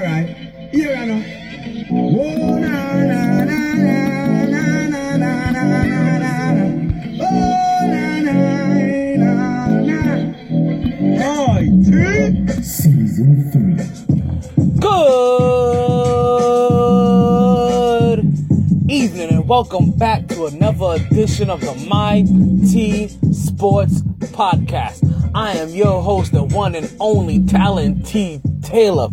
Alright, here I know. Oh, na, na, na, na, na, na, na, na, na, na. Oh, na, na, na, na. Alright, three. Season 3. Good evening and welcome back to another edition of the My T Sports Podcast. I am your host, the one and only Talent T Taylor.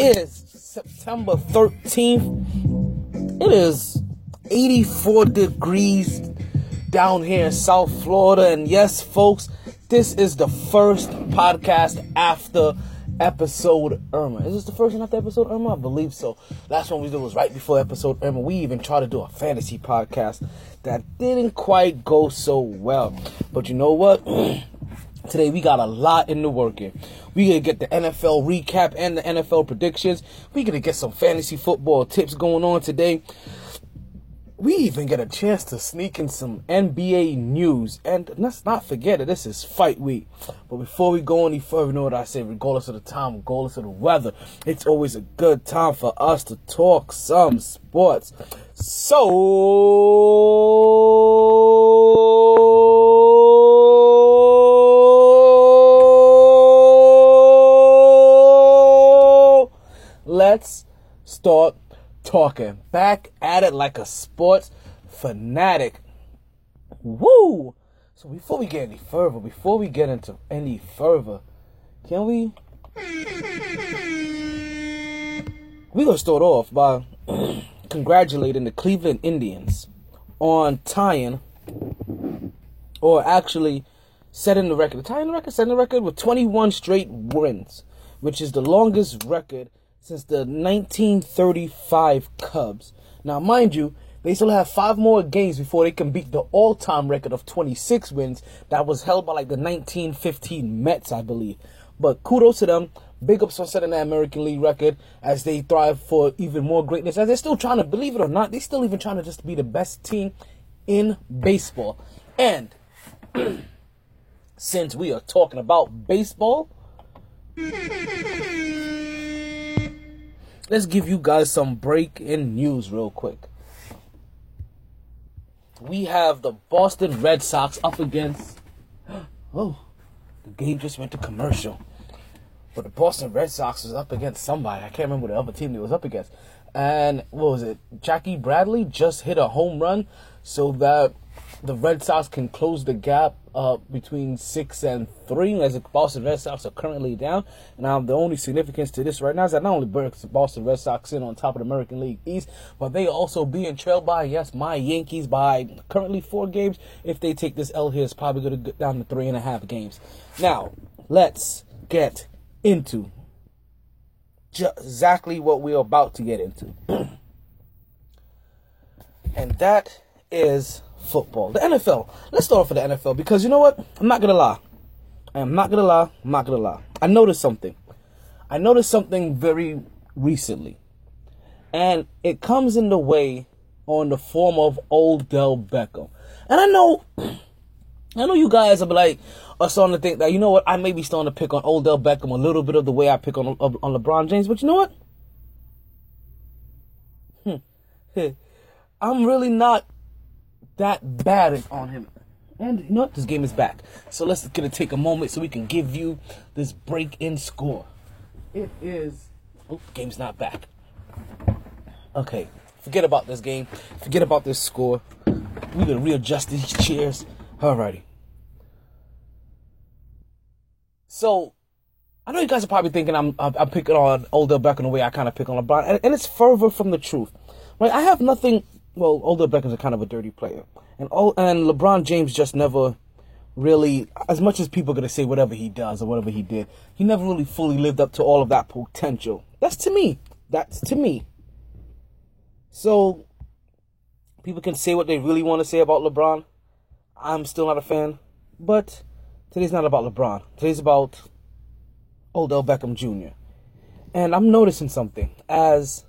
It is September 13th. It is 84 degrees down here in South Florida. And yes, folks, this is the first podcast after episode Irma. Is this the first one after episode Irma? I believe so. Last one we did was right before episode Irma. We even tried to do a fantasy podcast that didn't quite go so well. But you know what? Today we got a lot in the working. We gonna get the NFL recap and the NFL predictions. We gonna get some fantasy football tips going on today. We even get a chance to sneak in some NBA news. And let's not forget that this is fight week. But before we go any further, you know what I say, regardless of the time, regardless of the weather, it's always a good time for us to talk some sports. So let's start talking. Back at it like a sports fanatic. Woo! So before we get any further, before we get into any further, can we? We're gonna start off by congratulating the Cleveland Indians on tying, or actually setting the record. Tying the record, setting the record with 21 straight wins, which is the longest record since the 1935 Cubs. Now, mind you, they still have five more games before they can beat the all-time record of 26 wins that was held by like the 1915 Mets, I believe. But kudos to them. Big ups on setting that American League record as they thrive for even more greatness. As they're still trying to, believe it or not, they're still even trying to just be the best team in baseball. And since we are talking about baseball, let's give you guys some break in news real quick. We have the Boston Red Sox up against. Oh, the game just went to commercial. But the Boston Red Sox was up against somebody. I can't remember the other team they was up against. And what was it? Jackie Bradley just hit a home run so that the Red Sox can close the gap uh, between six and three, as the Boston Red Sox are currently down. Now, the only significance to this right now is that not only the Boston Red Sox in on top of the American League East, but they also being trailed by, yes, my Yankees by currently four games. If they take this L here, it's probably going to go down to three and a half games. Now, let's get into ju- exactly what we're about to get into. and that is football. The NFL. Let's start off with the NFL because you know what? I'm not gonna lie. I am not gonna lie. I'm not gonna lie. I noticed something. I noticed something very recently, and it comes in the way on the form of old Odell Beckham. And I know, I know you guys are like are starting to think that you know what? I may be starting to pick on old Odell Beckham a little bit of the way I pick on on LeBron James, but you know what? Hmm. I'm really not that bad on him. And you know what? This game is back. So let's gonna take a moment so we can give you this break in score. It is oh game's not back. Okay. Forget about this game. Forget about this score. We're gonna readjust these chairs. Alrighty. So I know you guys are probably thinking I'm I'm, picking on Odell Beckham the way I kind of pick on LeBron, and, and it's further from the truth. Right? I have nothing well, Odell Beckham's a kind of a dirty player, and oh, and LeBron James just never really, as much as people are gonna say whatever he does or whatever he did, he never really fully lived up to all of that potential. That's to me. That's to me. So people can say what they really want to say about LeBron. I'm still not a fan, but today's not about LeBron. Today's about Odell Beckham Jr. And I'm noticing something as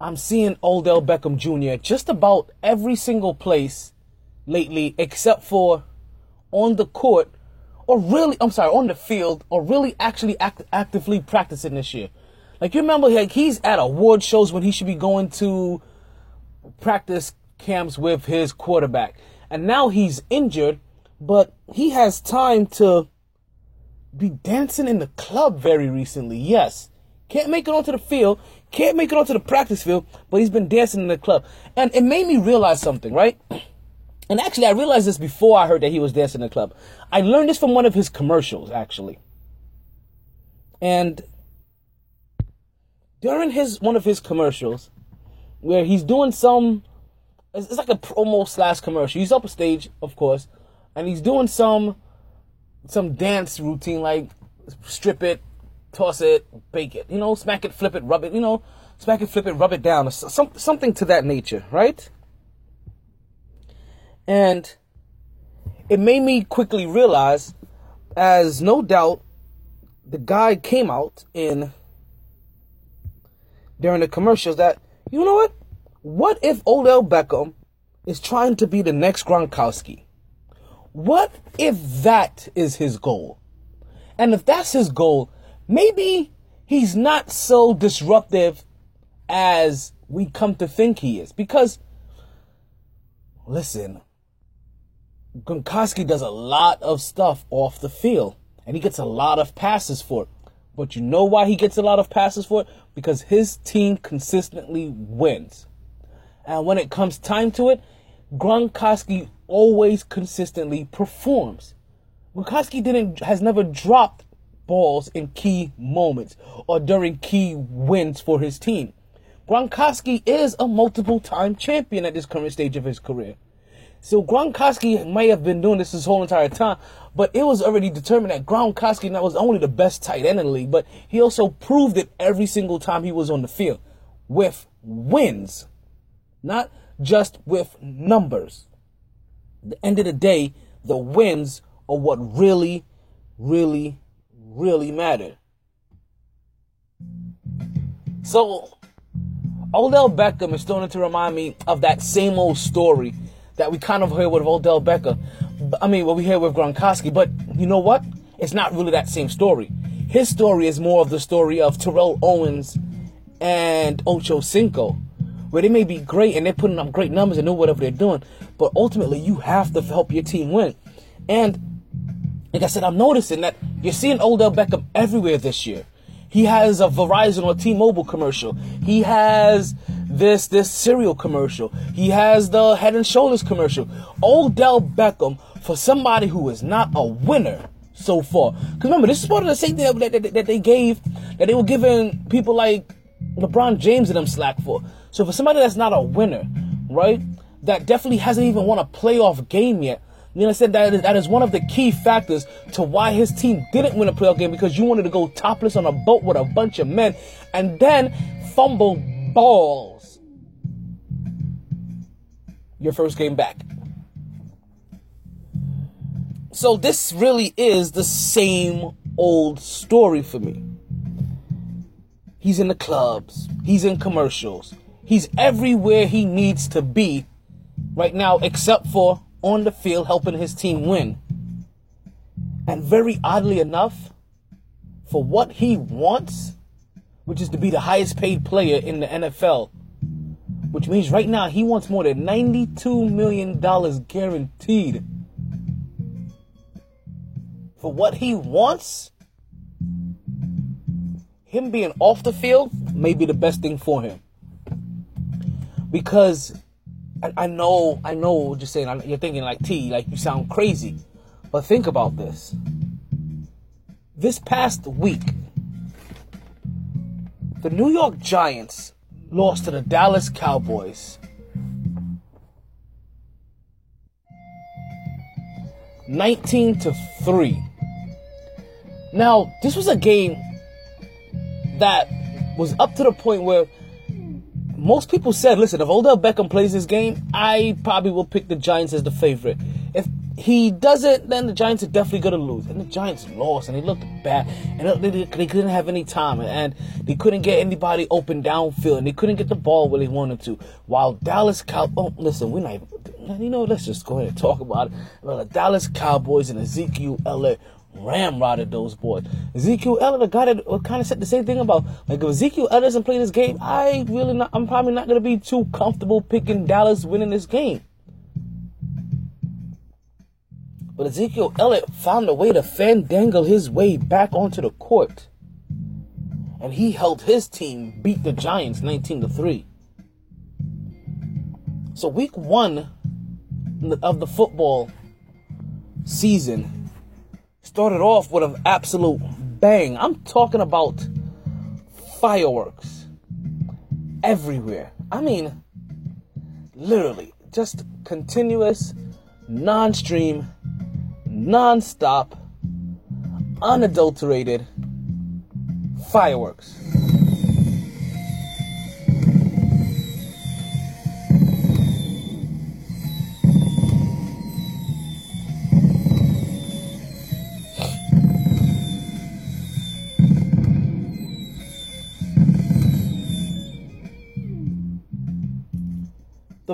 I'm seeing Odell Beckham Jr. just about every single place lately, except for on the court, or really, I'm sorry, on the field, or really actually act, actively practicing this year. Like you remember, like he's at award shows when he should be going to practice camps with his quarterback, and now he's injured, but he has time to be dancing in the club very recently. Yes, can't make it onto the field, can't make it onto the practice field, but he's been dancing in the club, and it made me realize something, right? And actually, I realized this before I heard that he was dancing in the club. I learned this from one of his commercials, actually. And during his one of his commercials, where he's doing some, it's, it's like a promo slash commercial. He's up a stage, of course, and he's doing some some dance routine like strip it, toss it, bake it, you know, smack it, flip it, rub it, you know, smack it, flip it, rub it down, some, something to that nature, right? And it made me quickly realize, as no doubt the guy came out in during the commercials that, you know what? What if Odell Beckham is trying to be the next Gronkowski? What if that is his goal? And if that's his goal, maybe he's not so disruptive as we come to think he is. Because, listen, Gronkowski does a lot of stuff off the field, and he gets a lot of passes for it. But you know why he gets a lot of passes for it? Because his team consistently wins. And when it comes time to it, Gronkowski always consistently performs. Gronkowski didn't has never dropped balls in key moments or during key wins for his team. Gronkowski is a multiple time champion at this current stage of his career. So Gronkowski may have been doing this his whole entire time, but it was already determined that Gronkowski not was only the best tight end in the league, but he also proved it every single time he was on the field with wins, not just with numbers. At the end of the day, the wins are what really, really, really matter. So, Odell Beckham is starting to remind me of that same old story that we kind of heard with Odell Beckham. I mean, what we hear with Gronkowski. But you know what? It's not really that same story. His story is more of the story of Terrell Owens and Ocho Cinco, where they may be great and they're putting up great numbers and know whatever they're doing, but ultimately you have to help your team win. And like I said, I'm noticing that you're seeing Odell Beckham everywhere this year. He has a Verizon or T-Mobile commercial. He has this this cereal commercial. He has the Head and Shoulders commercial. Odell Beckham for somebody who is not a winner so far. Because remember, this is part of the same thing that, that, that they gave that they were giving people like LeBron James and them slack for. So for somebody that's not a winner, right? That definitely hasn't even won a playoff game yet. You said that is, that is one of the key factors to why his team didn't win a playoff game because you wanted to go topless on a boat with a bunch of men and then fumble balls your first game back. So this really is the same old story for me. He's in the clubs, he's in commercials, he's everywhere he needs to be right now, except for on the field helping his team win. And very oddly enough, for what he wants, which is to be the highest paid player in the NFL, which means right now he wants more than $92 million guaranteed. For what he wants, him being off the field may be the best thing for him. Because I, know, I know, just saying, you're thinking like T, like you sound crazy. But think about this. This past week, the New York Giants lost to the Dallas Cowboys. Nineteen to three. Now, this was a game that was up to the point where most people said, listen, if Odell Beckham plays this game, I probably will pick the Giants as the favorite. If he doesn't, then the Giants are definitely going to lose. And the Giants lost, and they looked bad. And they, they, couldn't have any time, and they couldn't get anybody open downfield, and they couldn't get the ball where they wanted to. While Dallas Cow, oh, listen, we're not even, you know, let's just go ahead and talk about it. Well, the Dallas Cowboys and Ezekiel Elliott ramrodded those boys. Ezekiel Elliott, a guy that uh, kind of said the same thing about like if Ezekiel Elliott doesn't play this game, I really not. I'm probably not gonna be too comfortable picking Dallas winning this game. But Ezekiel Elliott found a way to fandangle his way back onto the court. And he helped his team beat the Giants 19 to 3. So week 1 of the football season started off with an absolute bang. I'm talking about fireworks everywhere. I mean, literally, just continuous, non stream, non stop, unadulterated fireworks.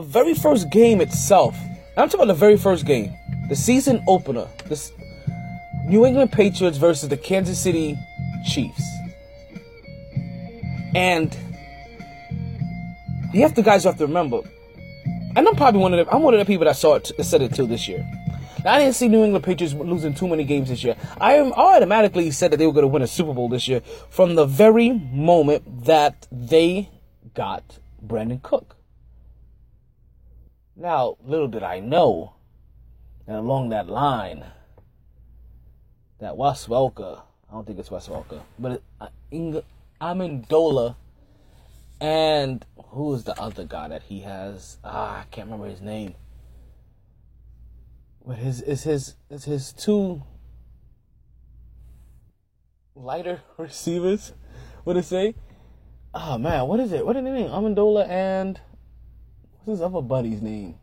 Very first game itself, I'm talking about the very first game, the season opener, this New England Patriots versus the Kansas City Chiefs. And you have to guys have to remember, and I'm probably one of the I'm one of the people that saw it that said it too this year. Now, I didn't see New England Patriots losing too many games this year. I automatically said that they were going to win a Super Bowl this year from the very moment that they got Brandin Cook. Now, little did I know that along that line, that Wes Welker, I don't think it's Wes Welker, but it, uh, Inga, Amendola, and who is the other guy that he has? Ah, I can't remember his name. But his is his is his two lighter receivers. What it say? Oh man, what is it? What is the name? Amendola and What's his other buddy's name?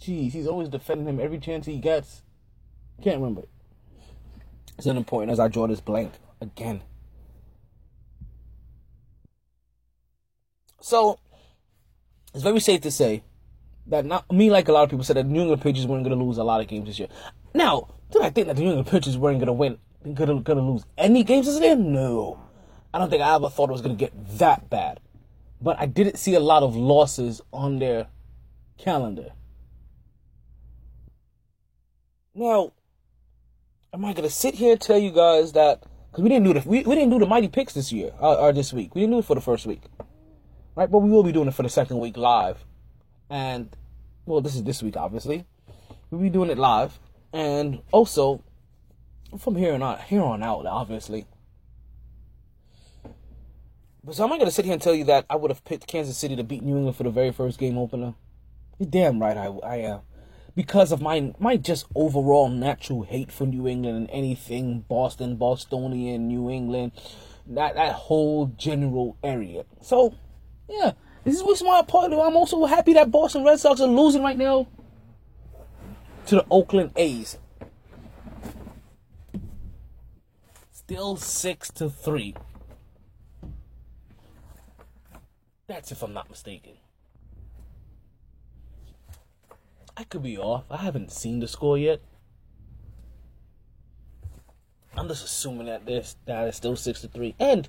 Jeez, he's always defending him every chance he gets. Can't remember. It's unimportant as I draw this blank again. So, it's very safe to say that not me, like a lot of people said, that New England Patriots weren't going to lose a lot of games this year. Now, did I think that the New England Patriots weren't going to win, going to lose any games this year? No. I don't think I ever thought it was going to get that bad but I didn't see a lot of losses on their calendar. Now, am I gonna sit here and tell you guys that because we didn't do the we, we didn't do the mighty picks this year or, or this week. We didn't do it for the first week, right? But we will be doing it for the second week live, and well, this is this week obviously. We'll be doing it live, and also from here on out, here on out, obviously so I'm I going to sit here and tell you that I would have picked Kansas City to beat New England for the very first game opener? You're damn right I, I am. Because of my my just overall natural hate for New England and anything Boston, Bostonian, New England, that that whole general area. So, yeah, this is what's my part. I'm also happy that Boston Red Sox are losing right now to the Oakland A's. Still six to three. That's if I'm not mistaken. I could be off. I haven't seen the score yet. I'm just assuming that this that is still six to three. And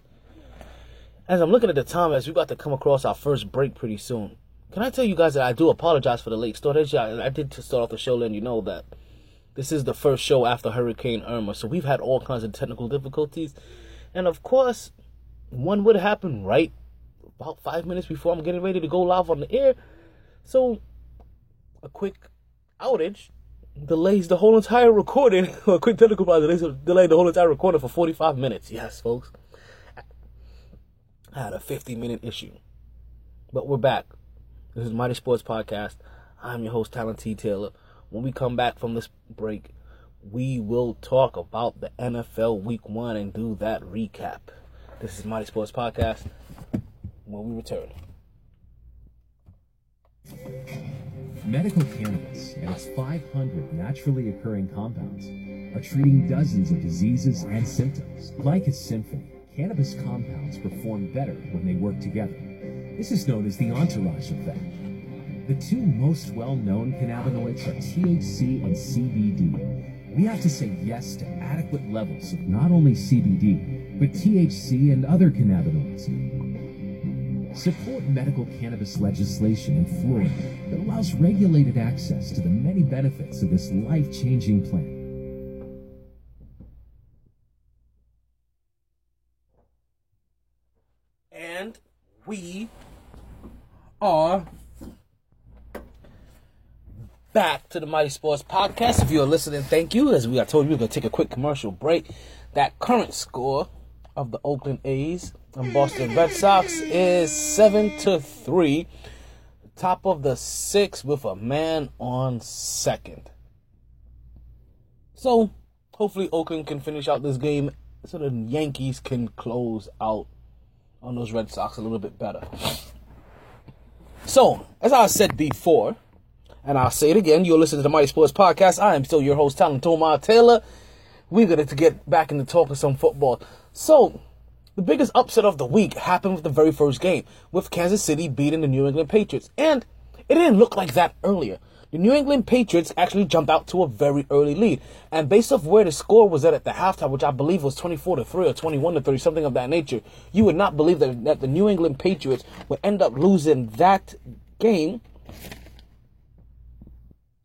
as I'm looking at the time, as we got to come across our first break pretty soon, can I tell you guys that I do apologize for the late start? I did to start off the show letting you know that this is the first show after Hurricane Irma, so we've had all kinds of technical difficulties, and of course, one would happen right about five minutes before I'm getting ready to go live on the air. So, a quick outage delays the whole entire recording. a quick technical problem delays delay the whole entire recording for 45 minutes. Yes, folks. I had a 50 minute issue. But we're back. This is Mighty Sports Podcast. I'm your host, Talent T. Taylor. When we come back from this break, we will talk about the NFL Week 1 and do that recap. This is Mighty Sports Podcast when we return. Medical cannabis and its 500 naturally occurring compounds are treating dozens of diseases and symptoms. Like a symphony, cannabis compounds perform better when they work together. This is known as the entourage effect. The two most well-known cannabinoids are THC and CBD, we have to say yes to adequate levels of not only CBD, but THC and other cannabinoids. Support medical cannabis legislation in Florida that allows regulated access to the many benefits of this life changing plant. And we are back to the Mighty Sports Podcast. If you're listening, thank you. As we I told you, we're gonna take a quick commercial break. That current score of the Oakland A's and Boston Red Sox is seven to three. Top of the six with a man on second. So hopefully Oakland can finish out this game so the Yankees can close out on those Red Sox a little bit better. So, as I said before, and I'll say it again, you're listening to the Mighty Sports Podcast. I am still your host, Talon Tomar Taylor. We're going to get back into talking some football. So, the biggest upset of the week happened with the very first game, with Kansas City beating the New England Patriots. And it didn't look like that earlier. The New England Patriots actually jumped out to a very early lead. And based off where the score was at at the halftime, which I believe was 24 to 3 or 21 to 3, something of that nature, you would not believe that, that the New England Patriots would end up losing that game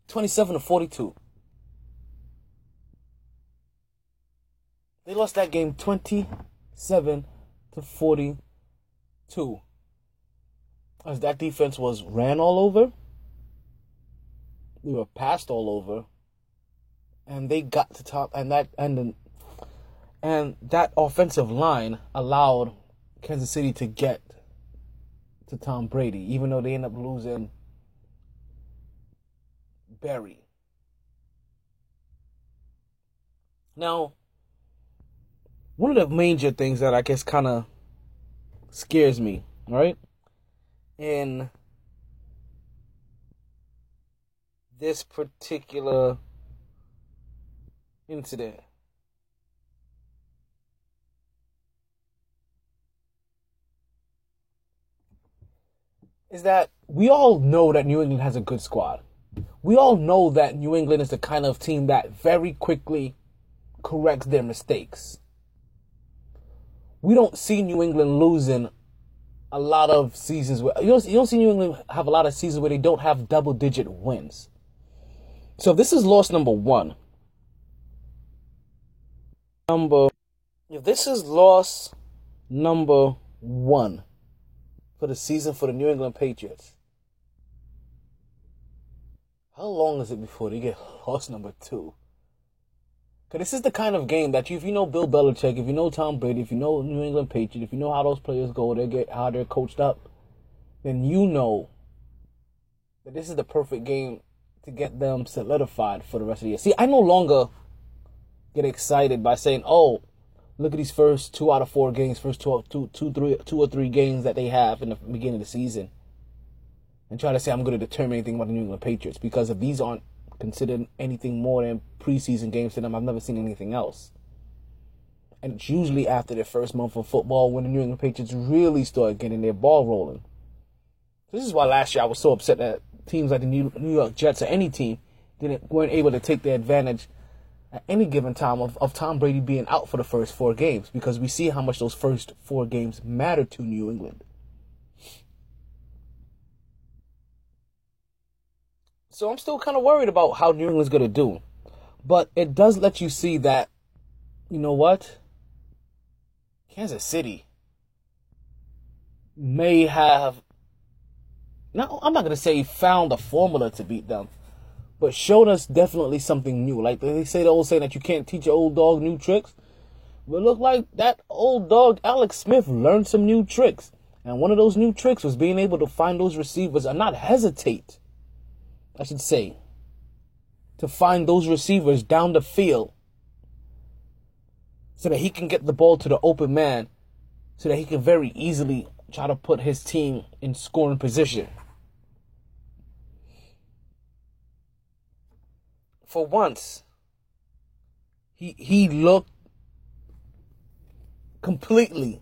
27 to 42. They lost that game 27 to 42. As that defense was ran all over, they were passed all over, and they got to top and that and and that offensive line allowed Kansas City to get to Tom Brady, even though they end up losing Barry. Now, one of the major things that I guess kind of scares me, right? In this particular incident. Is that we all know that New England has a good squad we all know that New England is the kind of team that very quickly corrects their mistakes. We don't see New England losing a lot of seasons where you don't, you don't see New England have a lot of seasons where they don't have double digit wins. So this is loss number one. Number if this is loss number one for the season for the New England Patriots. How long is it before they get loss number two? Because this is the kind of game that you, if you know Bill Belichick, if you know Tom Brady, if you know New England Patriots, if you know how those players go, they get how they're coached up, then you know that this is the perfect game to get them solidified for the rest of the year. See, I no longer get excited by saying, "Oh, look at these first two out of four games, first two, two, two, three, two or three games that they have in the beginning of the season." and try to say I'm going to determine anything about the New England Patriots because if these aren't considered anything more than preseason games to them, I've never seen anything else. And it's usually after their first month of football when the New England Patriots really start getting their ball rolling. This is why last year I was so upset that teams like the New York Jets or any team didn't weren't able to take the advantage at any given time of, of Tom Brady being out for the first four games because we see how much those first four games matter to New England. So I'm still kind of worried about how New England's going to do. But it does let you see that, you know what? Kansas City may have, no, I'm not going to say found a formula to beat them, but showed us definitely something new. Like they say the old saying that you can't teach an old dog new tricks. But look like that old dog Alex Smith learned some new tricks. And one of those new tricks was being able to find those receivers and not hesitate I should say, to find those receivers down the field so that he can get the ball to the open man so that he can very easily try to put his team in scoring position. For once, he he looked completely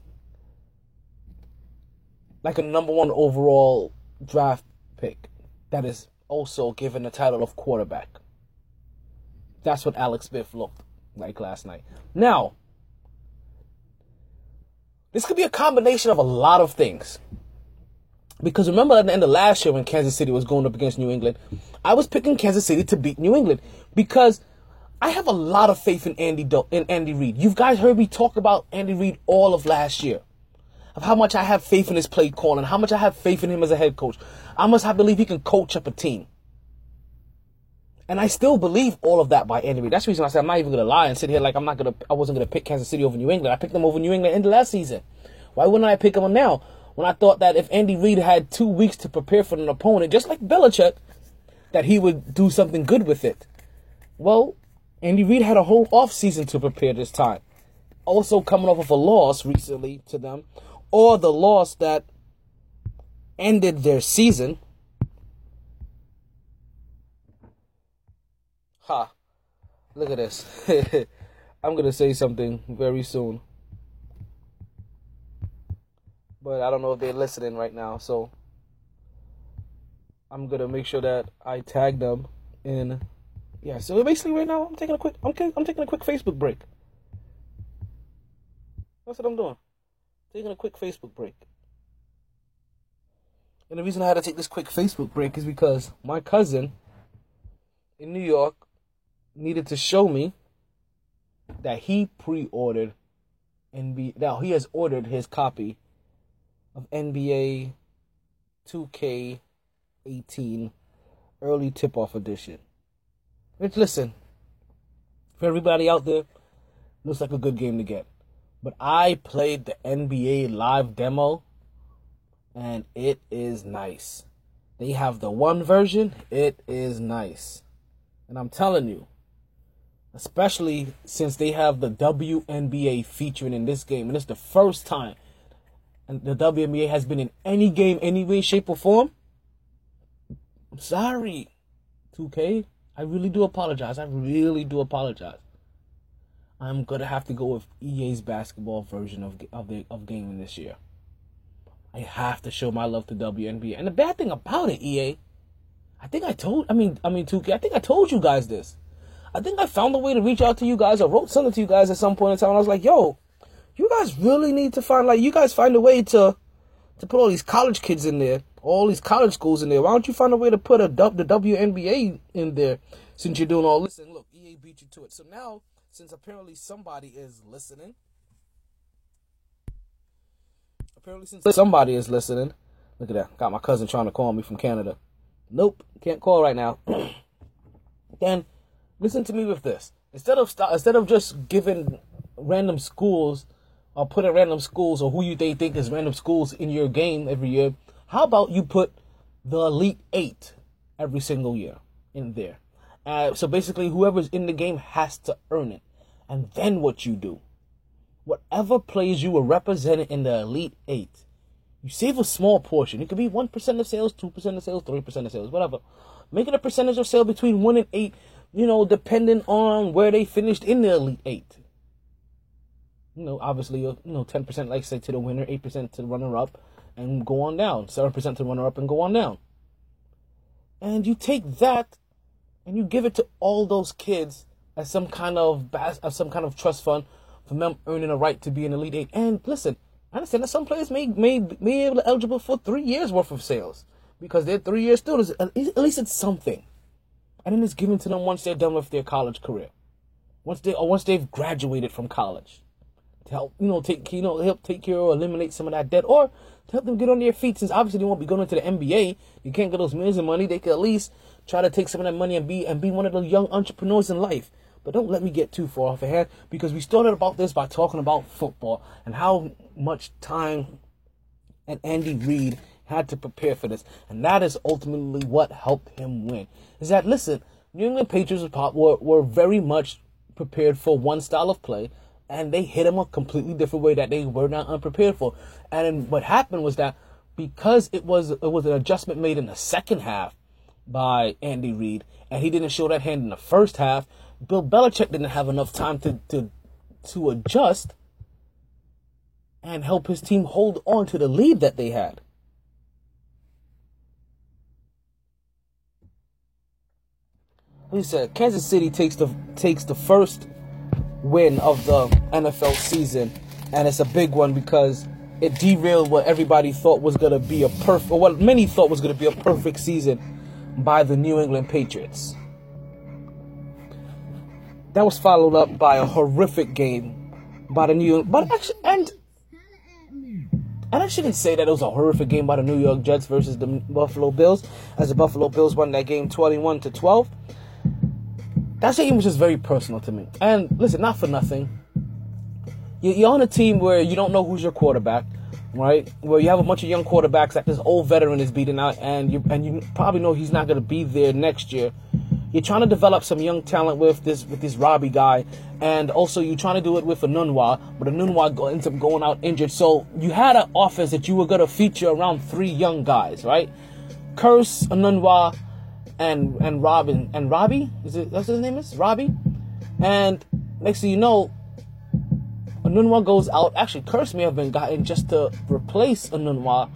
like a number one overall draft pick. That is also given the title of quarterback. That's what Alex Smith looked like last night. Now, this could be a combination of a lot of things. Because remember at the end of last year when Kansas City was going up against New England, I was picking Kansas City to beat New England because I have a lot of faith in Andy Do- in Andy Reid. You guys heard me talk about Andy Reid all of last year. Of how much I have faith in his play calling, how much I have faith in him as a head coach. I must have believe he can coach up a team. And I still believe all of that by Andy Reid. That's the reason I said I'm not even gonna lie and sit here like I'm not gonna I wasn't gonna pick Kansas City over New England. I picked them over New England in the last season. Why wouldn't I pick them now? When I thought that if Andy Reid had two weeks to prepare for an opponent, just like Belichick, that he would do something good with it. Well, Andy Reid had a whole off season to prepare this time. Also coming off of a loss recently to them, or the loss that ended their season. Ha. Look at this. I'm going to say something very soon. But I don't know if they're listening right now, so I'm going to make sure that I tag them in yeah, so basically right now I'm taking a quick I'm I'm taking a quick Facebook break. That's what I'm doing. Taking a quick Facebook break. And the reason I had to take this quick Facebook break is because my cousin in New York needed to show me that he pre-ordered NBA. Now he has ordered his copy of NBA 2K18 early tip-off edition. Which listen, for everybody out there, looks like a good game to get. But I played the NBA live demo, and it is nice. They have the one version, it is nice. And I'm telling you, especially since they have the WNBA featuring in this game, and it's the first time and the WNBA has been in any game, any way, shape, or form. I'm sorry, 2K. I really do apologize. I really do apologize. I'm gonna have to go with EA's basketball version of of the of gaming this year. I have to show my love to WNBA. And the bad thing about it, EA, I think I told I mean I mean 2K, I think I told you guys this. I think I found a way to reach out to you guys. I wrote something to you guys at some point in time. I was like, yo, you guys really need to find like you guys find a way to to put all these college kids in there, all these college schools in there. Why don't you find a way to put a the WNBA in there since you're doing all this? And look, EA beat you to it. So now, since apparently somebody is listening, apparently since somebody is listening, look at that. Got my cousin trying to call me from Canada. Nope, can't call right now. then listen to me with this. Instead of st- instead of just giving random schools or putting random schools or who you they think is random schools in your game every year, how about you put the Elite Eight every single year in there? Uh, so basically, whoever's in the game has to earn it. And then what you do, whatever players you were represented in the Elite Eight, you save a small portion. It could be 1% of sales, 2% of sales, 3% of sales, whatever. Make it a percentage of sale between 1 and 8, you know, depending on where they finished in the Elite Eight. You know, obviously, you know, 10% like say to the winner, 8% to the runner up, and go on down. 7% to the runner up and go on down. And you take that and you give it to all those kids as some kind of bas- as some kind of trust fund for them earning a right to be an elite eight. And listen, I understand that some players may may may be eligible for three years worth of sales because they're three year students. At least it's something, and then it's given to them once they're done with their college career, once they or once they've graduated from college, to help you know take you know help take care or eliminate some of that debt, or to help them get on their feet. Since obviously they won't be going into the NBA, you can't get those millions of money. They could at least try to take some of that money and be and be one of the young entrepreneurs in life. But don't let me get too far off ahead because we started about this by talking about football and how much time and Andy Reid had to prepare for this. And that is ultimately what helped him win. Is that, listen, New England Patriots were, were very much prepared for one style of play, and they hit him a completely different way that they were not unprepared for. And what happened was that because it was it was an adjustment made in the second half by Andy Reid, and he didn't show that hand in the first half, Bill Belichick didn't have enough time to to to adjust and help his team hold on to the lead that they had. he said Kansas City takes the takes the first win of the NFL season, and it's a big one because it derailed what everybody thought was gonna be a perfect, or what many thought was gonna be a perfect season by the New England Patriots. That was followed up by a horrific game by the New, York, but actually, and and I shouldn't say that it was a horrific game by the New York Jets versus the Buffalo Bills, as the Buffalo Bills won that game 21 to 12. That game was just very personal to me. And listen, not for nothing. You're on a team where you don't know who's your quarterback, right? Where you have a bunch of young quarterbacks that this old veteran is beating out, and you and you probably know he's not going to be there next year. You're trying to develop some young talent with this with this Robbie guy, and also you're trying to do it with Enunwa, but Enunwa ends up going out injured. So you had an offense that you were going to feature around three young guys, right? Kearse, Enunwa, and and Robin and Robbie is it that's his name is Robbie, and next thing you know, Enunwa goes out. Actually, Kearse may have been gotten just to replace Enunwa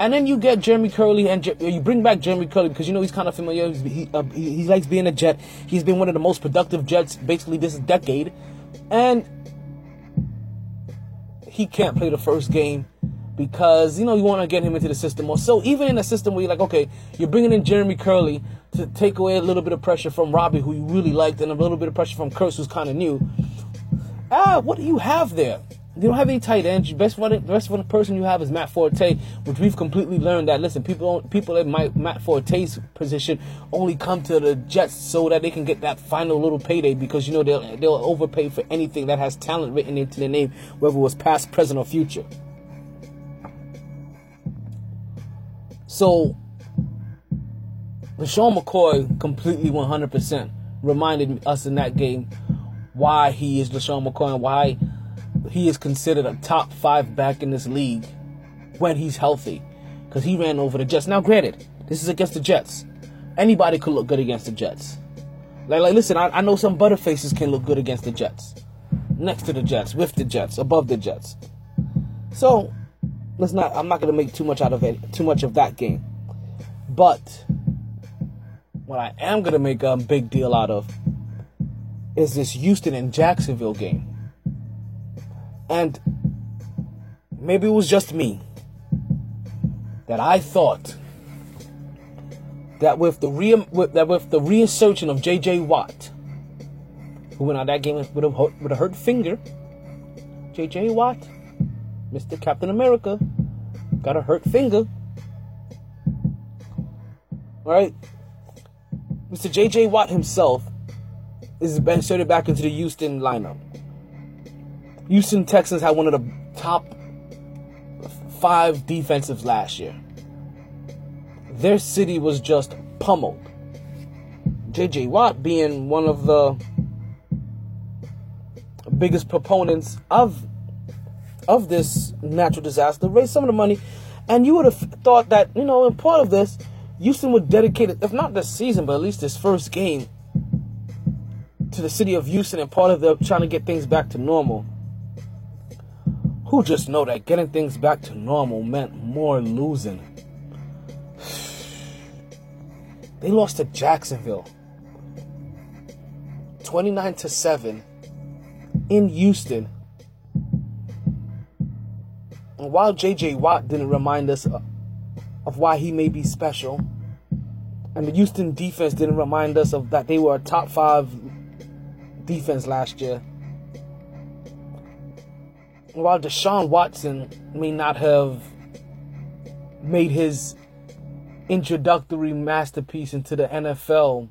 and then you get Jeremy Kerley and you bring back Jeremy Kerley because you know he's kind of familiar. He, uh, he, he likes being a Jet. He's been one of the most productive Jets basically this decade, and he can't play the first game because you know you want to get him into the system. Or so even in a system where you're like, okay, you're bringing in Jeremy Kerley to take away a little bit of pressure from Robbie, who you really liked, and a little bit of pressure from Kearse who's kind of new. Ah, what do you have there? You don't have any tight ends. Best one, the best one person you have is Matt Forte, which we've completely learned that. Listen, people, people in my, Matt Forte's position only come to the Jets so that they can get that final little payday because you know they'll they'll overpay for anything that has talent written into their name, whether it was past, present, or future. So, LeSean McCoy completely 100% reminded us in that game why he is LeSean McCoy and why he is considered a top five back in this league when he's healthy because he ran over the Jets. Now, granted, this is against the Jets. Anybody could look good against the Jets. Like, like listen, I, I know some butterfaces can look good against the Jets, next to the Jets, with the Jets, above the Jets. So, let's not. I'm not gonna make too much out of it, too much of that game. But what I am gonna make a big deal out of is this Houston and Jacksonville game. And maybe it was just me that I thought that with the re with, that with the reinsertion of J.J. Watt, who went out that game with a with a hurt finger, J.J. Watt, Mr. Captain America, got a hurt finger. All right, Mr. J.J. Watt himself is inserted back into the Houston lineup. Houston Texans had one of the top five defensives last year. Their city was just pummeled. JJ Watt being one of the biggest proponents of of this natural disaster, raised some of the money, and you would have thought that you know, in part of this, Houston would dedicate it, if not this season, but at least this first game, to the city of Houston, and part of the trying to get things back to normal who just know that getting things back to normal meant more losing. They lost to Jacksonville 29 to 7 in Houston. And while JJ Watt didn't remind us uh, of why he may be special, and the Houston defense didn't remind us of that they were a top 5 defense last year while Deshaun Watson may not have made his introductory masterpiece into the NFL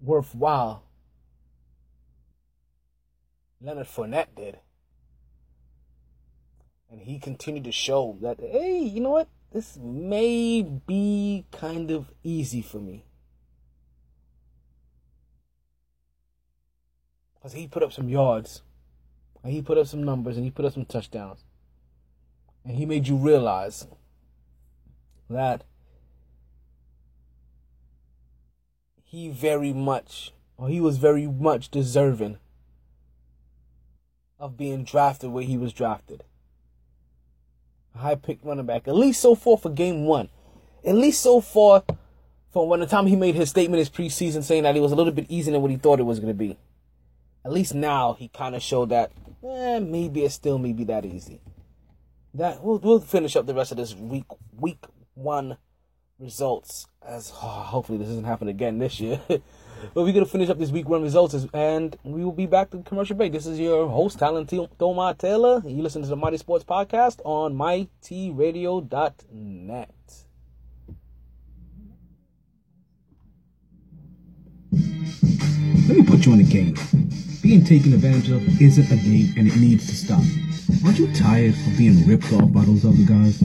worthwhile, Leonard Fournette did. And he continued to show that, hey, you know what? This may be kind of easy for me. Because he put up some yards. And he put up some numbers and he put up some touchdowns. And he made you realize that he very much, or he was very much deserving of being drafted where he was drafted. A high pick running back, at least so far for game one. At least so far from when the time he made his statement his preseason saying that it was a little bit easier than what he thought it was going to be. At least now he kind of showed that eh, maybe it still may be that easy. That we'll, we'll finish up the rest of this week week one results as oh, hopefully this doesn't happen again this year. but we're gonna finish up this week one results and we will be back to commercial break. This is your host, Talent Thomar Taylor. You listen to the Mighty Sports Podcast on mightyradio.net. Let me put you on the game. Being taken advantage of isn't a game and it needs to stop. Aren't you tired of being ripped off by those other guys?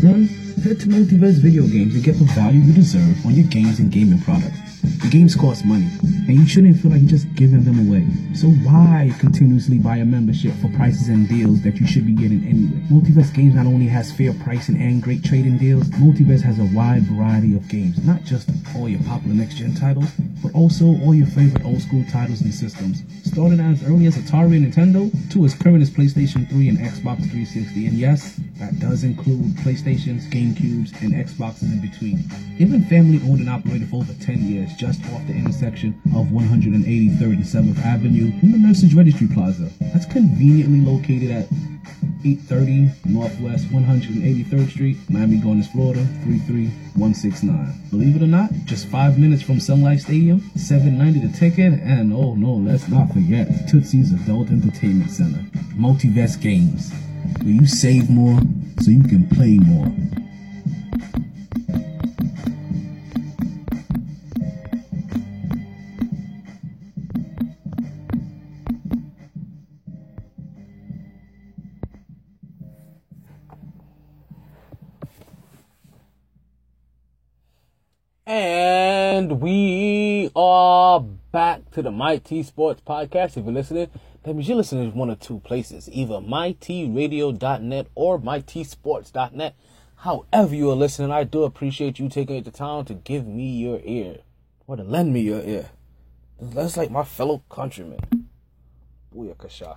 Then head to Multiverse Video Games and get the value you deserve on your games and gaming products. The games cost money, and you shouldn't feel like you're just giving them away. So why continuously buy a membership for prices and deals that you should be getting anyway? Multiverse Games not only has fair pricing and great trading deals, Multiverse has a wide variety of games, not just all your popular next-gen titles, but also all your favorite old-school titles and systems, starting as early as Atari and Nintendo to as current as PlayStation 3 and Xbox 360. And yes, that does include PlayStations, GameCubes, and Xboxes in between. They've been family owned and operated for over 10 years, just off the intersection of 183rd and 7th Avenue in the Nurses Registry Plaza. That's conveniently located at 830 Northwest 183rd Street, Miami Gardens, Florida 33169. Believe it or not, just five minutes from Sun Life Stadium, 790 the ticket, and oh no, let's not forget Tootsie's Adult Entertainment Center. Multivest Games, where you save more so you can play more. We are back to the Mighty Sports Podcast. If you're listening, that means you're listening to one of two places, either mightyradio.net or mightysports.net. However you are listening, I do appreciate you taking the time to give me your ear. Or to lend me your ear. That's like my fellow countrymen. Booyakasha.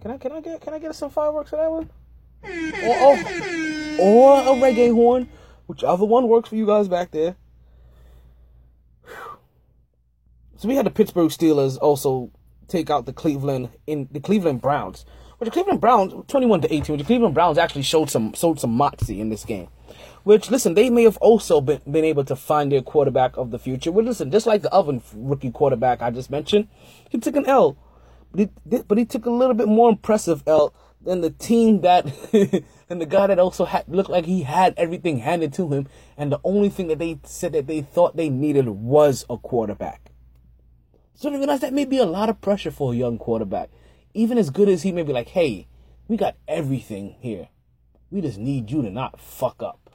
Can I can I get can I get some fireworks for that one? Or, or, or a reggae horn, whichever one works for you guys back there. So we had the Pittsburgh Steelers also take out the Cleveland in the Cleveland Browns. Which the Cleveland Browns, twenty-one to eighteen, which the Cleveland Browns actually showed some showed some moxie in this game. Which listen, they may have also been, been able to find their quarterback of the future. Well, listen, just like the other rookie quarterback I just mentioned, he took an L, but he, but he took a little bit more impressive L than the team that and the guy that also had looked like he had everything handed to him, and the only thing that they said that they thought they needed was a quarterback. So they realize that may be a lot of pressure for a young quarterback. Even as good as he may be like, hey, we got everything here. We just need you to not fuck up.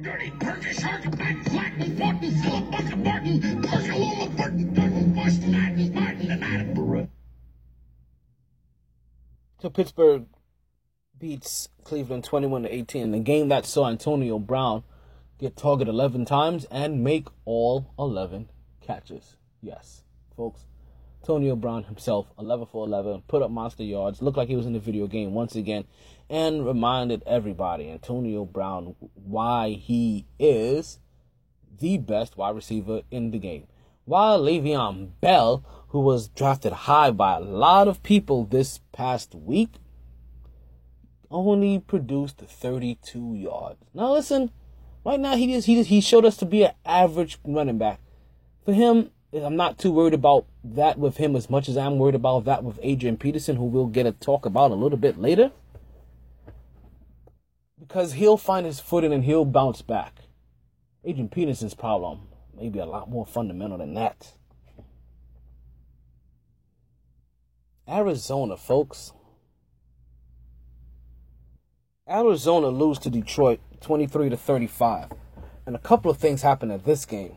Dirty Perky Shark back flat Philip Bucket Martin Perkaloma Burton Durham West Madden Martin and Attenborough. So Pittsburgh beats Cleveland 21 to 18 the game that saw Antonio Brown get targeted 11 times and make all 11 catches. Yes, folks. Antonio Brown himself, 11 for 11, put up monster yards, looked like he was in the video game once again, and reminded everybody, Antonio Brown, why he is the best wide receiver in the game. While Le'Veon Bell, who was drafted high by a lot of people this past week, only produced 32 yards. Now listen, right now he just he just, he showed us to be an average running back. For him, I'm not too worried about that with him as much as I'm worried about that with Adrian Peterson, who we'll get a talk about a little bit later. Because he'll find his footing and he'll bounce back. Adrian Peterson's problem may be a lot more fundamental than that. Arizona, folks. Arizona lose to Detroit 23 to 35. And a couple of things happen at this game.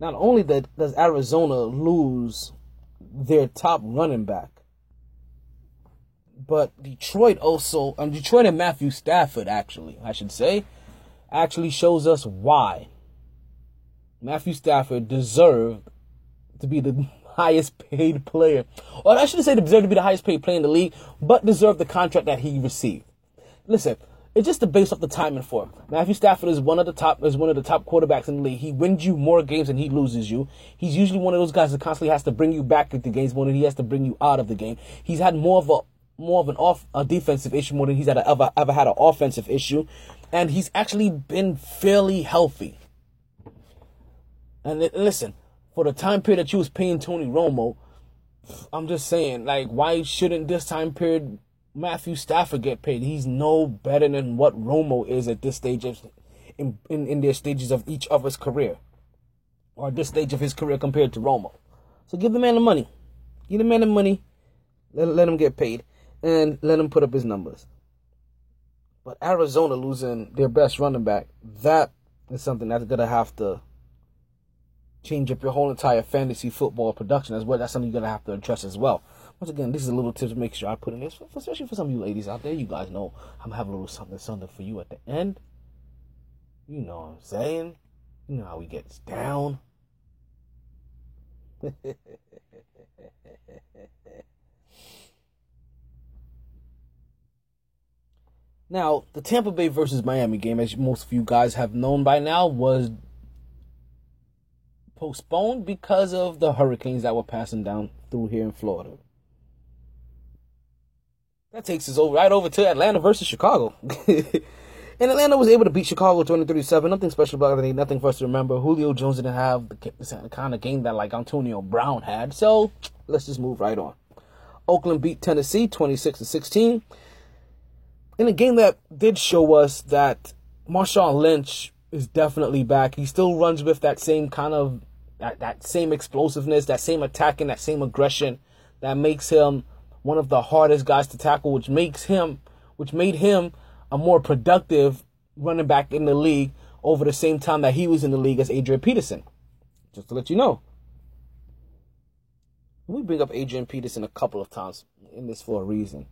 Not only that does Arizona lose their top running back, but Detroit also, and Detroit and Matthew Stafford actually, I should say, actually shows us why Matthew Stafford deserved to be the highest paid player. Or I shouldn't say deserved to be the highest paid player in the league, but deserved the contract that he received. Listen, it's just the base off the timing for it. Matthew Stafford is one of the top is one of the top quarterbacks in the league. He wins you more games than he loses you. He's usually one of those guys that constantly has to bring you back into games more than he has to bring you out of the game. He's had more of a more of an off a defensive issue more than he's had a, ever ever had an offensive issue, and he's actually been fairly healthy. And li- listen, for the time period that you was paying Tony Romo, I'm just saying, like, why shouldn't this time period Matthew Stafford get paid? He's no better than what Romo is at this stage of in, in, in their stages of each of his career. Or at this stage of his career compared to Romo. So give the man the money. Give the man the money. Let, let him get paid. And let him put up his numbers. But Arizona losing their best running back, that is something that's gonna have to change up your whole entire fantasy football production as well. That's something you're gonna have to address as well. Once again, this is a little tip to make sure I put in this, especially for some of you ladies out there. You guys know I'm have a little something, something for you at the end. You know what I'm saying? You know how we get down. now, the Tampa Bay versus Miami game, as most of you guys have known by now, was postponed because of the hurricanes that were passing down through here in Florida. That takes us over right over to Atlanta versus Chicago. and Atlanta was able to beat Chicago 20-37. Nothing special about it. Nothing for us to remember. Julio Jones didn't have the kind of game that like Antonio Brown had. So let's just move right on. Oakland beat Tennessee 26 to 16. In a game that did show us that Marshawn Lynch is definitely back. He still runs with that same kind of that, that same explosiveness, that same attacking, that same aggression that makes him one of the hardest guys to tackle, which makes him, which made him a more productive running back in the league over the same time that he was in the league as Adrian Peterson. Just to let you know. We bring up Adrian Peterson a couple of times in this for a reason.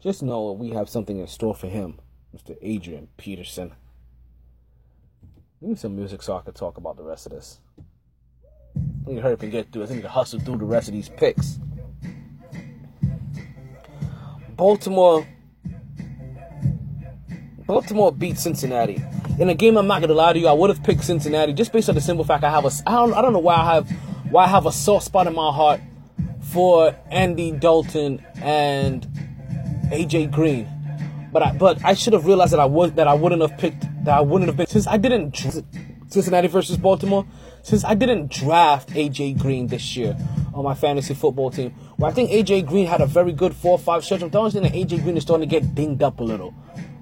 Just know we have something in store for him, Mr. Adrian Peterson. Give me some music so I can talk about the rest of this. I need to hurry up and get through. I need to hustle through the rest of these picks. Baltimore. Baltimore beat Cincinnati in a game. I'm not gonna lie to you. I would have picked Cincinnati just based on the simple fact I have a. I don't. I don't know why I have. Why I have a soft spot in my heart for Andy Dalton and AJ Green. But I. But I should have realized that I would. That I wouldn't have picked. That I wouldn't have been since I didn't. Cincinnati versus Baltimore. Since I didn't draft AJ Green this year on my fantasy football team, well, I think AJ Green had a very good four or five stretch. I'm starting that AJ Green is starting to get dinged up a little,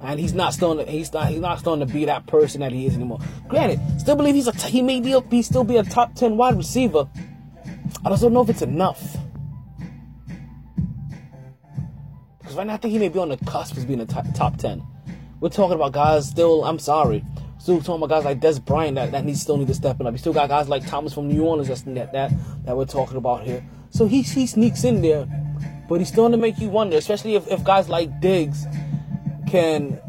and he's not starting. To, he's not. He's not starting to be that person that he is anymore. Granted, still believe he's a. He may be. A, he still be a top ten wide receiver. I just don't know if it's enough. Because right now I think he may be on the cusp of being a top ten. We're talking about guys still. I'm sorry. Still talking about guys like Dez Bryant that, that needs still need to step up. We still got guys like Thomas from New Orleans that's that that, that we're talking about here. So he he sneaks in there, but he's still to make you wonder, especially if, if guys like Diggs can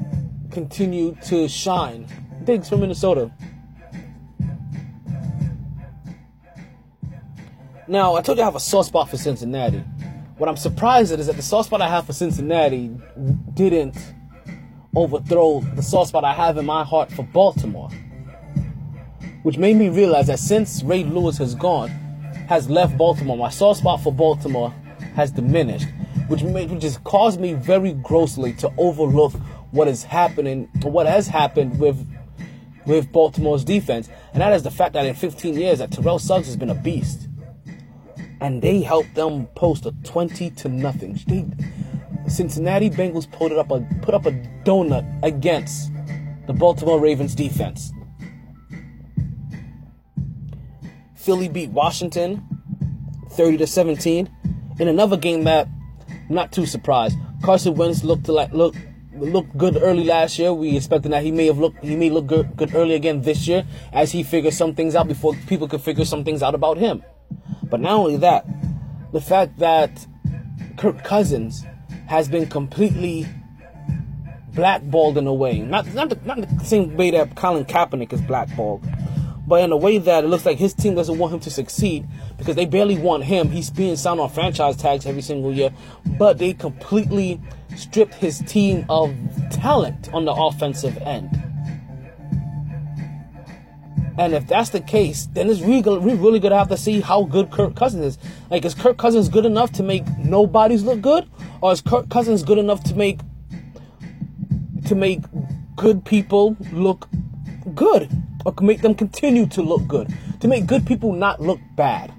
continue to shine. Diggs from Minnesota. Now I told you I have a soft spot for Cincinnati. What I'm surprised at is that the soft spot I have for Cincinnati didn't overthrow the soft spot I have in my heart for Baltimore. Which made me realize that since Ray Lewis has gone, has left Baltimore, my soft spot for Baltimore has diminished. Which made which has caused me very grossly to overlook what is happening what has happened with with Baltimore's defense. And that is the fact that in 15 years that Terrell Suggs has been a beast. And they helped them post a 20 to nothing. They, Cincinnati Bengals put up a put up a donut against the Baltimore Ravens defense. Philly beat Washington 30 to 17 in another game that I'm not too surprised. Carson Wentz looked to like look looked good early last year. We expected that he may have looked he may look good, good early again this year as he figures some things out before people could figure some things out about him. But not only that, the fact that Kirk Cousins has been completely blackballed in a way. Not not the, not the same way that Colin Kaepernick is blackballed, but in a way that it looks like his team doesn't want him to succeed because they barely want him. He's being signed on franchise tags every single year, but they completely stripped his team of talent on the offensive end. And if that's the case, then it's really, we're really gonna have to see how good Kirk Cousins is. Like, is Kirk Cousins good enough to make nobodies look good, or is Kirk Cousins good enough to make to make good people look good, or make them continue to look good, to make good people not look bad?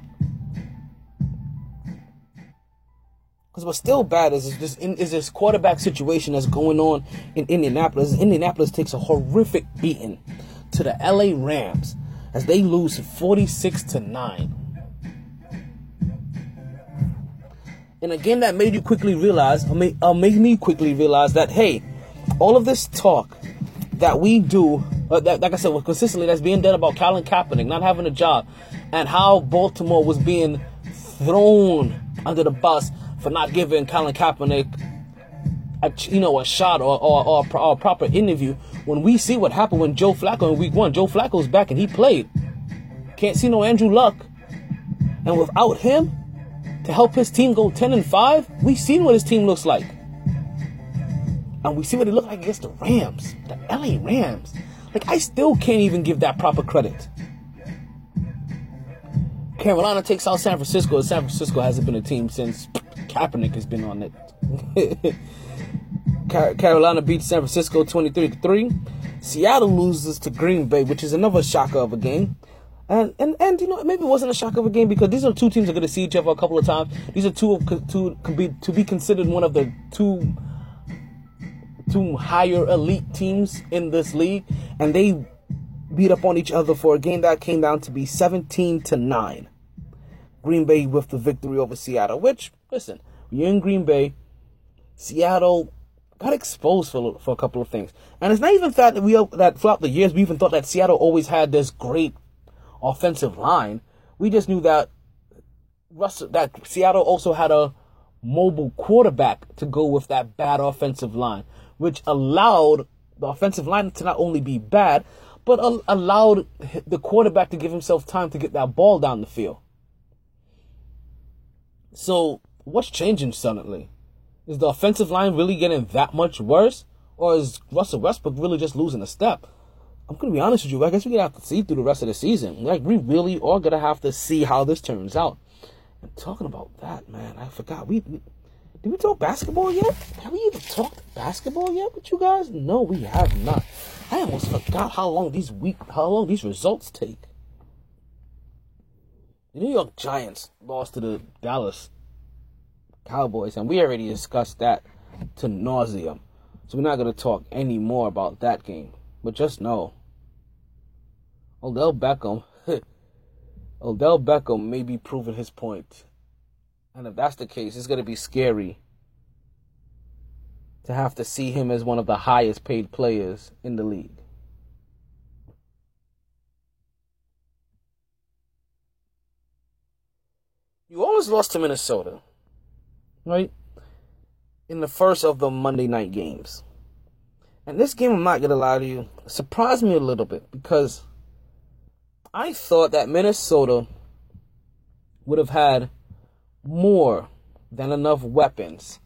Because what's still bad is this is this quarterback situation that's going on in Indianapolis. Indianapolis takes a horrific beating to the LA Rams as they lose 46 to 9. And again, that made you quickly realize, or made, uh, made me quickly realize that, hey, all of this talk that we do, uh, that, like I said, consistently that's being done about Colin Kaepernick not having a job, and how Baltimore was being thrown under the bus for not giving Colin Kaepernick a, you know, a shot or, or, or, or a proper interview. When we see what happened when Joe Flacco in week one, Joe Flacco's back and he played. Can't see no Andrew Luck. And without him to help his team go 10 and 5, we've seen what his team looks like. And we see what it looked like against the Rams, the LA Rams. Like, I still can't even give that proper credit. Carolina takes out San Francisco. and San Francisco hasn't been a team since Kaepernick has been on it. Car- Carolina beats San Francisco 23 to 3. Seattle loses to Green Bay, which is another shocker of a game. And, and and you know maybe it wasn't a shock of a game because these are two teams that are going to see each other a couple of times. These are two of two can be to be considered one of the two two higher elite teams in this league, and they beat up on each other for a game that came down to be 17 to 9. Green Bay with the victory over Seattle, which, listen, you're in Green Bay, Seattle got exposed for, for a couple of things. And it's not even that we that throughout the years we even thought that Seattle always had this great offensive line. We just knew that Russell that Seattle also had a mobile quarterback to go with that bad offensive line, which allowed the offensive line to not only be bad, but al- allowed the quarterback to give himself time to get that ball down the field. So, what's changing suddenly? Is the offensive line really getting that much worse? Or is Russell Westbrook really just losing a step? I'm gonna be honest with you, I guess we're gonna have to see through the rest of the season. Like we really are gonna have to see how this turns out. And talking about that, man, I forgot. We, we did we talk basketball yet? Have we even talked basketball yet with you guys? No, we have not. I almost forgot how long these week how long these results take. The New York Giants lost to the Dallas Cowboys, and we already discussed that to nauseum. So we're not to talk any more about that game. But just know, Odell Beckham, Odell Beckham may be proving his point. And if that's the case, it's going to be scary to have to see him as one of the highest paid players in the league. You always lost to Minnesota, right? In the first of the Monday night games. And this game, I'm not going to lie to you, surprised me a little bit because I thought that Minnesota would have had more than enough weapons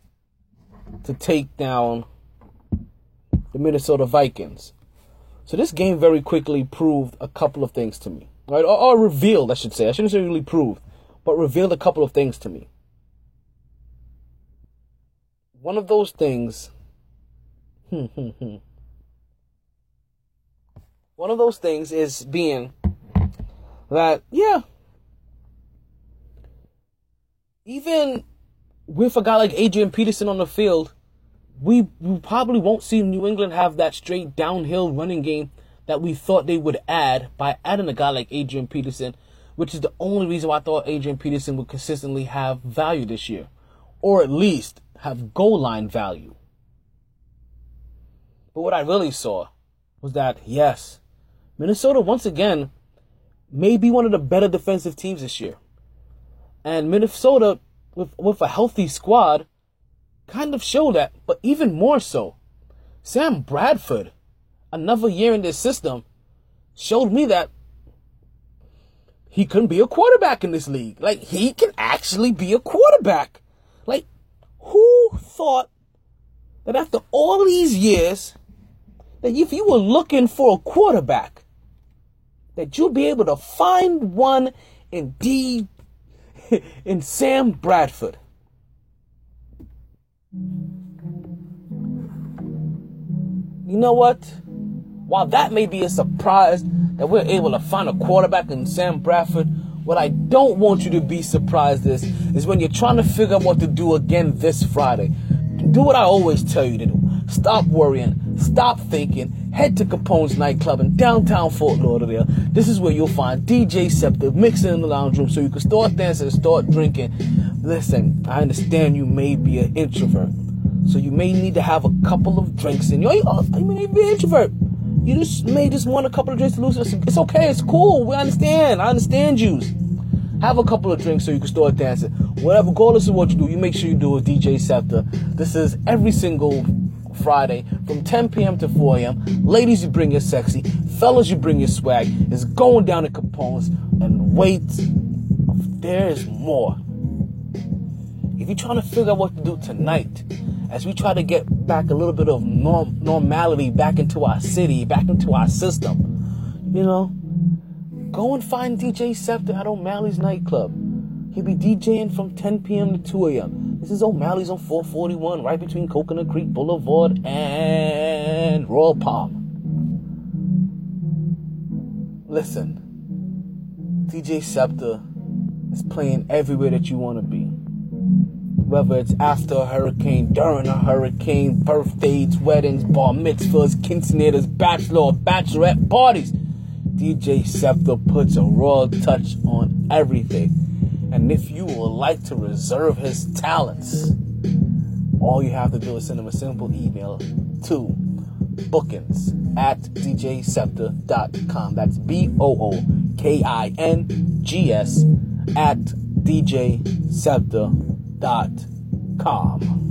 to take down the Minnesota Vikings. So this game very quickly proved a couple of things to me, right? Or, or revealed, I should say. I shouldn't say really proved, but revealed a couple of things to me. One of those things. One of those things is being that, yeah, even with a guy like Adrian Peterson on the field, we, we probably won't see New England have that straight downhill running game that we thought they would add by adding a guy like Adrian Peterson, which is the only reason why I thought Adrian Peterson would consistently have value this year, or at least have goal line value. But what I really saw was that, yes, Minnesota once again may be one of the better defensive teams this year. And Minnesota, with, with a healthy squad, kind of show that, but even more so. Sam Bradford, another year in this system, showed me that he couldn't be a quarterback in this league. Like, he can actually be a quarterback. Like, who thought that after all these years, that if you were looking for a quarterback, that you'll be able to find one in D in Sam Bradford. You know what? While that may be a surprise that we're able to find a quarterback in Sam Bradford, what I don't want you to be surprised is, is when you're trying to figure out what to do again this Friday. Do what I always tell you to do. Stop worrying. Stop thinking. Head to Capone's nightclub in downtown Fort Lauderdale. This is where you'll find DJ Scepter mixing in the lounge room so you can start dancing and start drinking. Listen, I understand you may be an introvert. So you may need to have a couple of drinks in you. You may be an introvert. You just may just want a couple of drinks to lose. It's okay. It's cool. We understand. I understand you. Have a couple of drinks so you can start dancing. Whatever, regardless of what you do, you make sure you do a DJ Scepter. This is every single Friday from 10 p.m. to 4 a.m. Ladies, you bring your sexy. Fellas, you bring your swag. It's going down at Capone's. And wait, there's more. If you're trying to figure out what to do tonight, as we try to get back a little bit of norm- normality back into our city, back into our system, you know, go and find DJ Scepter at O'Malley's nightclub. He'll be DJing from 10 p.m. to 2 a.m. This is O'Malley's on 441, right between Coconut Creek Boulevard and Royal Palm. Listen, DJ Scepter is playing everywhere that you want to be whether it's after a hurricane, during a hurricane, birthdays, weddings, bar mitzvahs, quinceañeras, bachelor or bachelorette parties. DJ Scepter puts a raw touch on everything. And if you would like to reserve his talents, all you have to do is send him a simple email to bookings at djscepter.com. That's B O O K I N G S at djscepter.com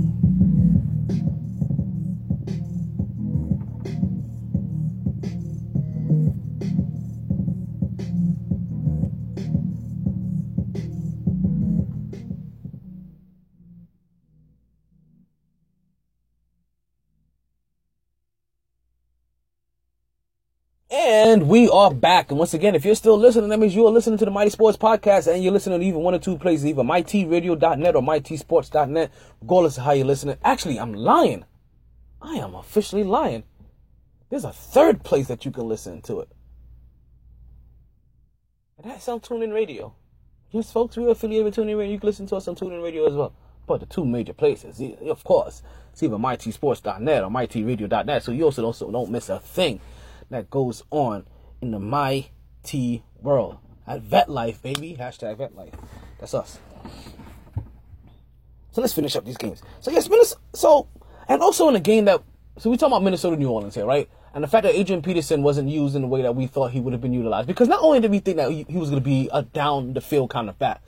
And we are back. And once again, if you're still listening, that means you are listening to the Mighty Sports Podcast and you're listening to even one or two places, either mightyradio.net or mightysports.net, regardless of how you're listening. Actually, I'm lying. I am officially lying. There's a third place that you can listen to it. And that's on TuneIn Radio. Yes, folks, we're affiliated with TuneIn Radio. You can listen to us on TuneIn Radio as well. But the two major places, of course, it's either mightysports.net or mightyradio.net. So you also don't, don't miss a thing that goes on in the my T world. At Vet Life, baby. Hashtag Vet Life. That's us. So let's finish up these games. So yes, Minnesota. So and also in the game that so we talk about Minnesota, New Orleans here, right? And the fact that Adrian Peterson wasn't used in the way that we thought he would have been utilized, because not only did we think that he, he was going to be a down the field kind of bat,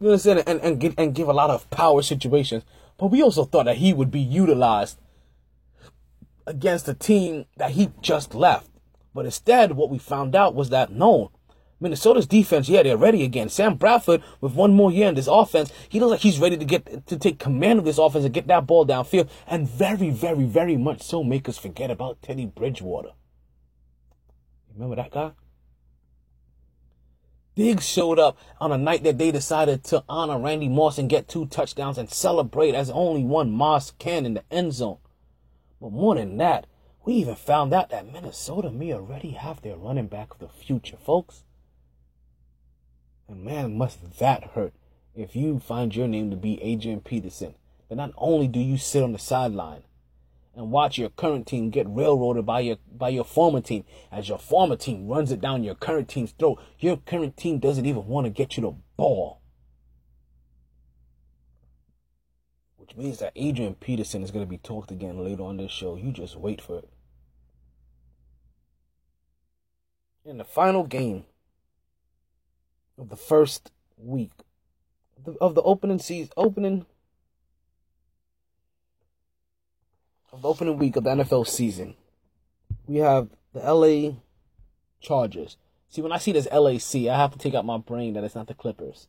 you understand, and and, get, and give a lot of power situations, but we also thought that he would be utilized against a team that he just left. But instead, what we found out was that no, Minnesota's defense, yeah, they're ready again. Sam Bradford, with one more year in this offense, he looks like he's ready to get to take command of this offense and get that ball downfield, and very, very, very much so make us forget about Teddy Bridgewater. Remember that guy? Diggs showed up on a night that they decided to honor Randy Moss and get two touchdowns and celebrate as only one Moss can in the end zone. But more than that, we even found out that Minnesota may already have their running back of the future, folks. And man, must that hurt if you find your name to be Adrian Peterson. That not only do you sit on the sideline and watch your current team get railroaded by your by your former team as your former team runs it down your current team's throat, your current team doesn't even want to get you the ball. Which means that Adrian Peterson is going to be talked again later on this show. You just wait for it. In the final game of the first week of the opening season, opening of the opening week of the NFL season, we have the LA Chargers. See, when I see this LAC, I have to take out my brain that it's not the Clippers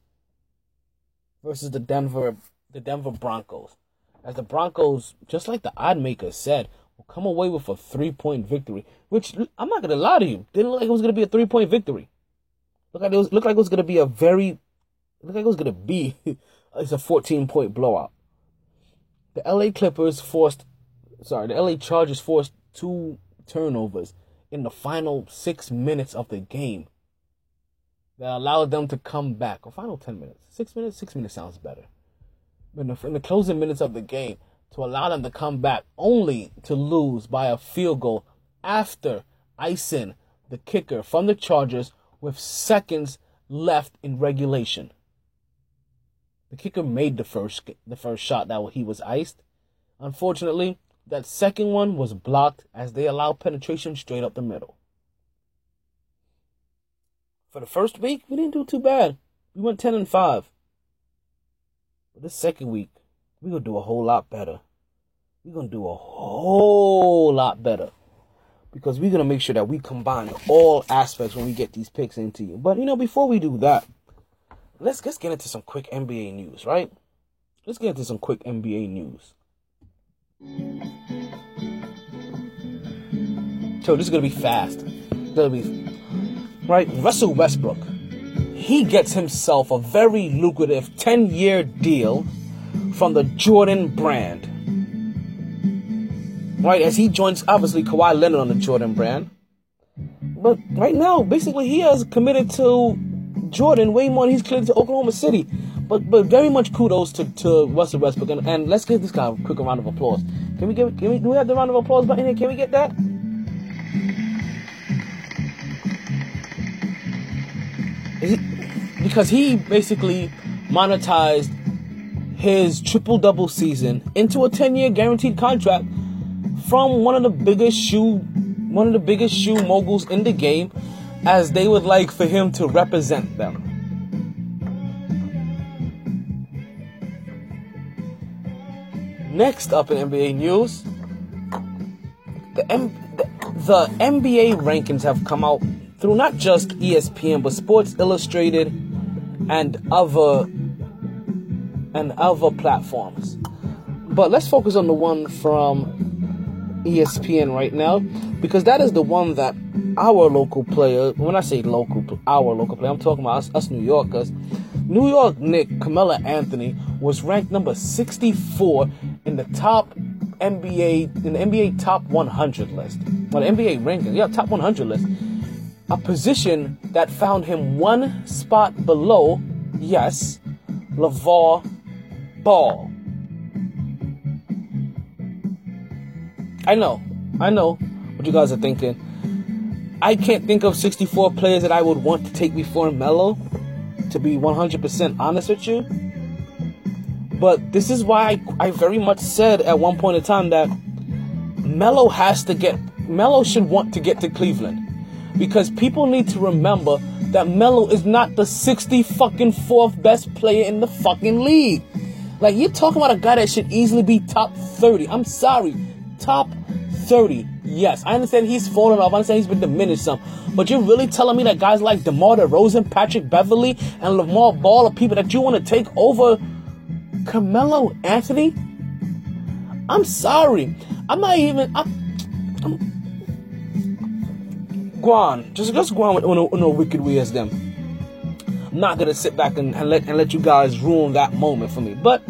versus the Denver, the Denver Broncos. as the Broncos, just like the odd maker said, will come away with a three point victory. Which I'm not gonna lie to you, didn't look like it was gonna be a three point victory. Look like it was looked like it was gonna be a very looked like it was gonna be it's a 14 point blowout. The LA Clippers forced sorry, the LA Chargers forced two turnovers in the final six minutes of the game that allowed them to come back. Or final 10 minutes. Six minutes? Six minutes sounds better. But in the, in the closing minutes of the game, to allow them to come back only to lose by a field goal after icing the kicker from the Chargers with seconds left in regulation. The kicker made the first the first shot that he was iced. Unfortunately, that second one was blocked as they allowed penetration straight up the middle. For the first week, we didn't do too bad. We went 10 and 5. But this second week, we're going to do a whole lot better. We're going to do a whole lot better. Because we're going to make sure that we combine all aspects when we get these picks into you. But, you know, before we do that, let's, let's get into some quick NBA news, right? Let's get into some quick NBA news. So this is gonna be fast. Gonna be right. Russell Westbrook, he gets himself a very lucrative 10-year deal from the Jordan brand. Right, as he joins obviously Kawhi Leonard on the Jordan brand. But right now, basically, he has committed to Jordan way more than he's committed to Oklahoma City. But but very much kudos to, to Russell Westbrook and, and let's give this guy a quick round of applause. Can we give can we do we have the round of applause button here? Can we get that? Because he basically monetized his triple double season into a 10 year guaranteed contract from one of the biggest shoe one of the biggest shoe moguls in the game as they would like for him to represent them. Next up in NBA news, the, M- the, the NBA rankings have come out through not just ESPN but Sports Illustrated and other and other platforms. But let's focus on the one from ESPN right now because that is the one that our local player, when I say local, our local player, I'm talking about us, us New Yorkers. New York Knick Carmelo Anthony was ranked number 64 in the top NBA in the NBA top 100 list. Well, the NBA ranking, yeah, top 100 list. A position that found him one spot below, yes, LeVar Ball. I know, I know what you guys are thinking. I can't think of 64 players that I would want to take before Melo, to be 100% honest with you. But this is why I, I very much said at one point in time that Melo has to get, Melo should want to get to Cleveland. Because people need to remember that Melo is not the 60 fucking fourth best player in the fucking league. Like, you're talking about a guy that should easily be top 30. I'm sorry, top 30. Yes, I understand he's fallen off. I understand he's been diminished some. But you're really telling me that guys like DeMar DeRozan, Patrick Beverley, and Lamar Ball are people that you want to take over Carmelo Anthony? I'm sorry. I'm not even. I'm, I'm, go on. Just, just go on with no, no wicked way as them. I'm not gonna sit back and, and let and let you guys ruin that moment for me. But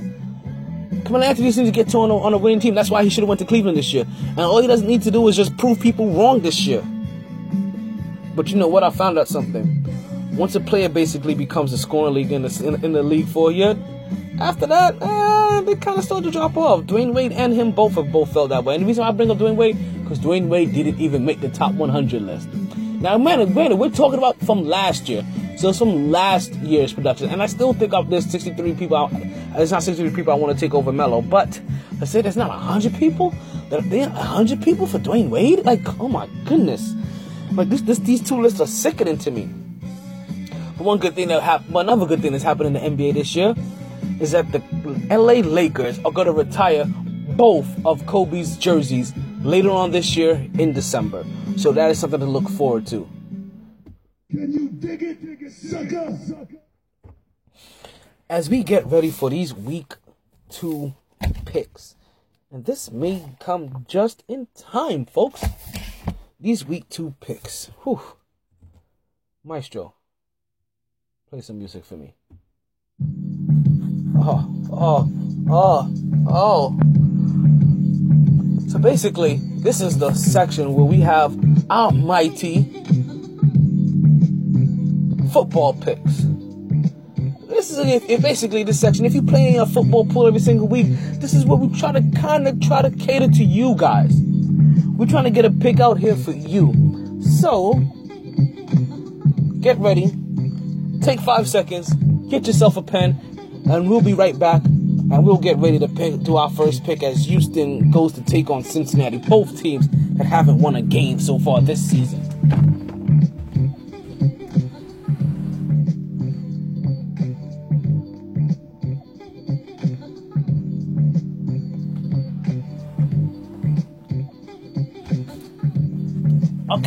Carmelo Anthony seems to get to on a, on a winning team. That's why he should have went to Cleveland this year. And all he doesn't need to do is just prove people wrong this year. But you know what? I found out something. Once a player basically becomes a scoring league in the in, in the league for a year, after that, eh, they kind of start to drop off. Dwyane Wade and him both have both felt that way. And the reason I bring up Dwyane Wade because Dwyane Wade didn't even make the top 100 list. Now, man, granted, we're talking about from last year. So from last year's production. And I still think of there's 63 people out. It's not 63 people I want to take over Melo. But I say there's not 100 people? There are 100 people for Dwyane Wade? Like, oh my goodness. Like, this, this, these two lists are sickening to me. But one good thing that happened, another good thing that's happened in the NBA this year is that the LA Lakers are going to retire both of Kobe's jerseys later on this year in December. So that is something to look forward to. Can you dig it, dig it sucker? As we get ready for these week two picks. And this may come just in time, folks. These week two picks. Whew. Maestro, play some music for me. Oh, oh, oh, oh. So basically, this is the section where we have our mighty football picks. This is if, if basically this section. If you play in a football pool every single week, this is what we try to kind of try to cater to you guys. We're trying to get a pick out here for you. So get ready. Take five seconds. Get yourself a pen, and we'll be right back. And we'll get ready to pick, do our first pick as Houston goes to take on Cincinnati. Both teams that haven't won a game so far this season.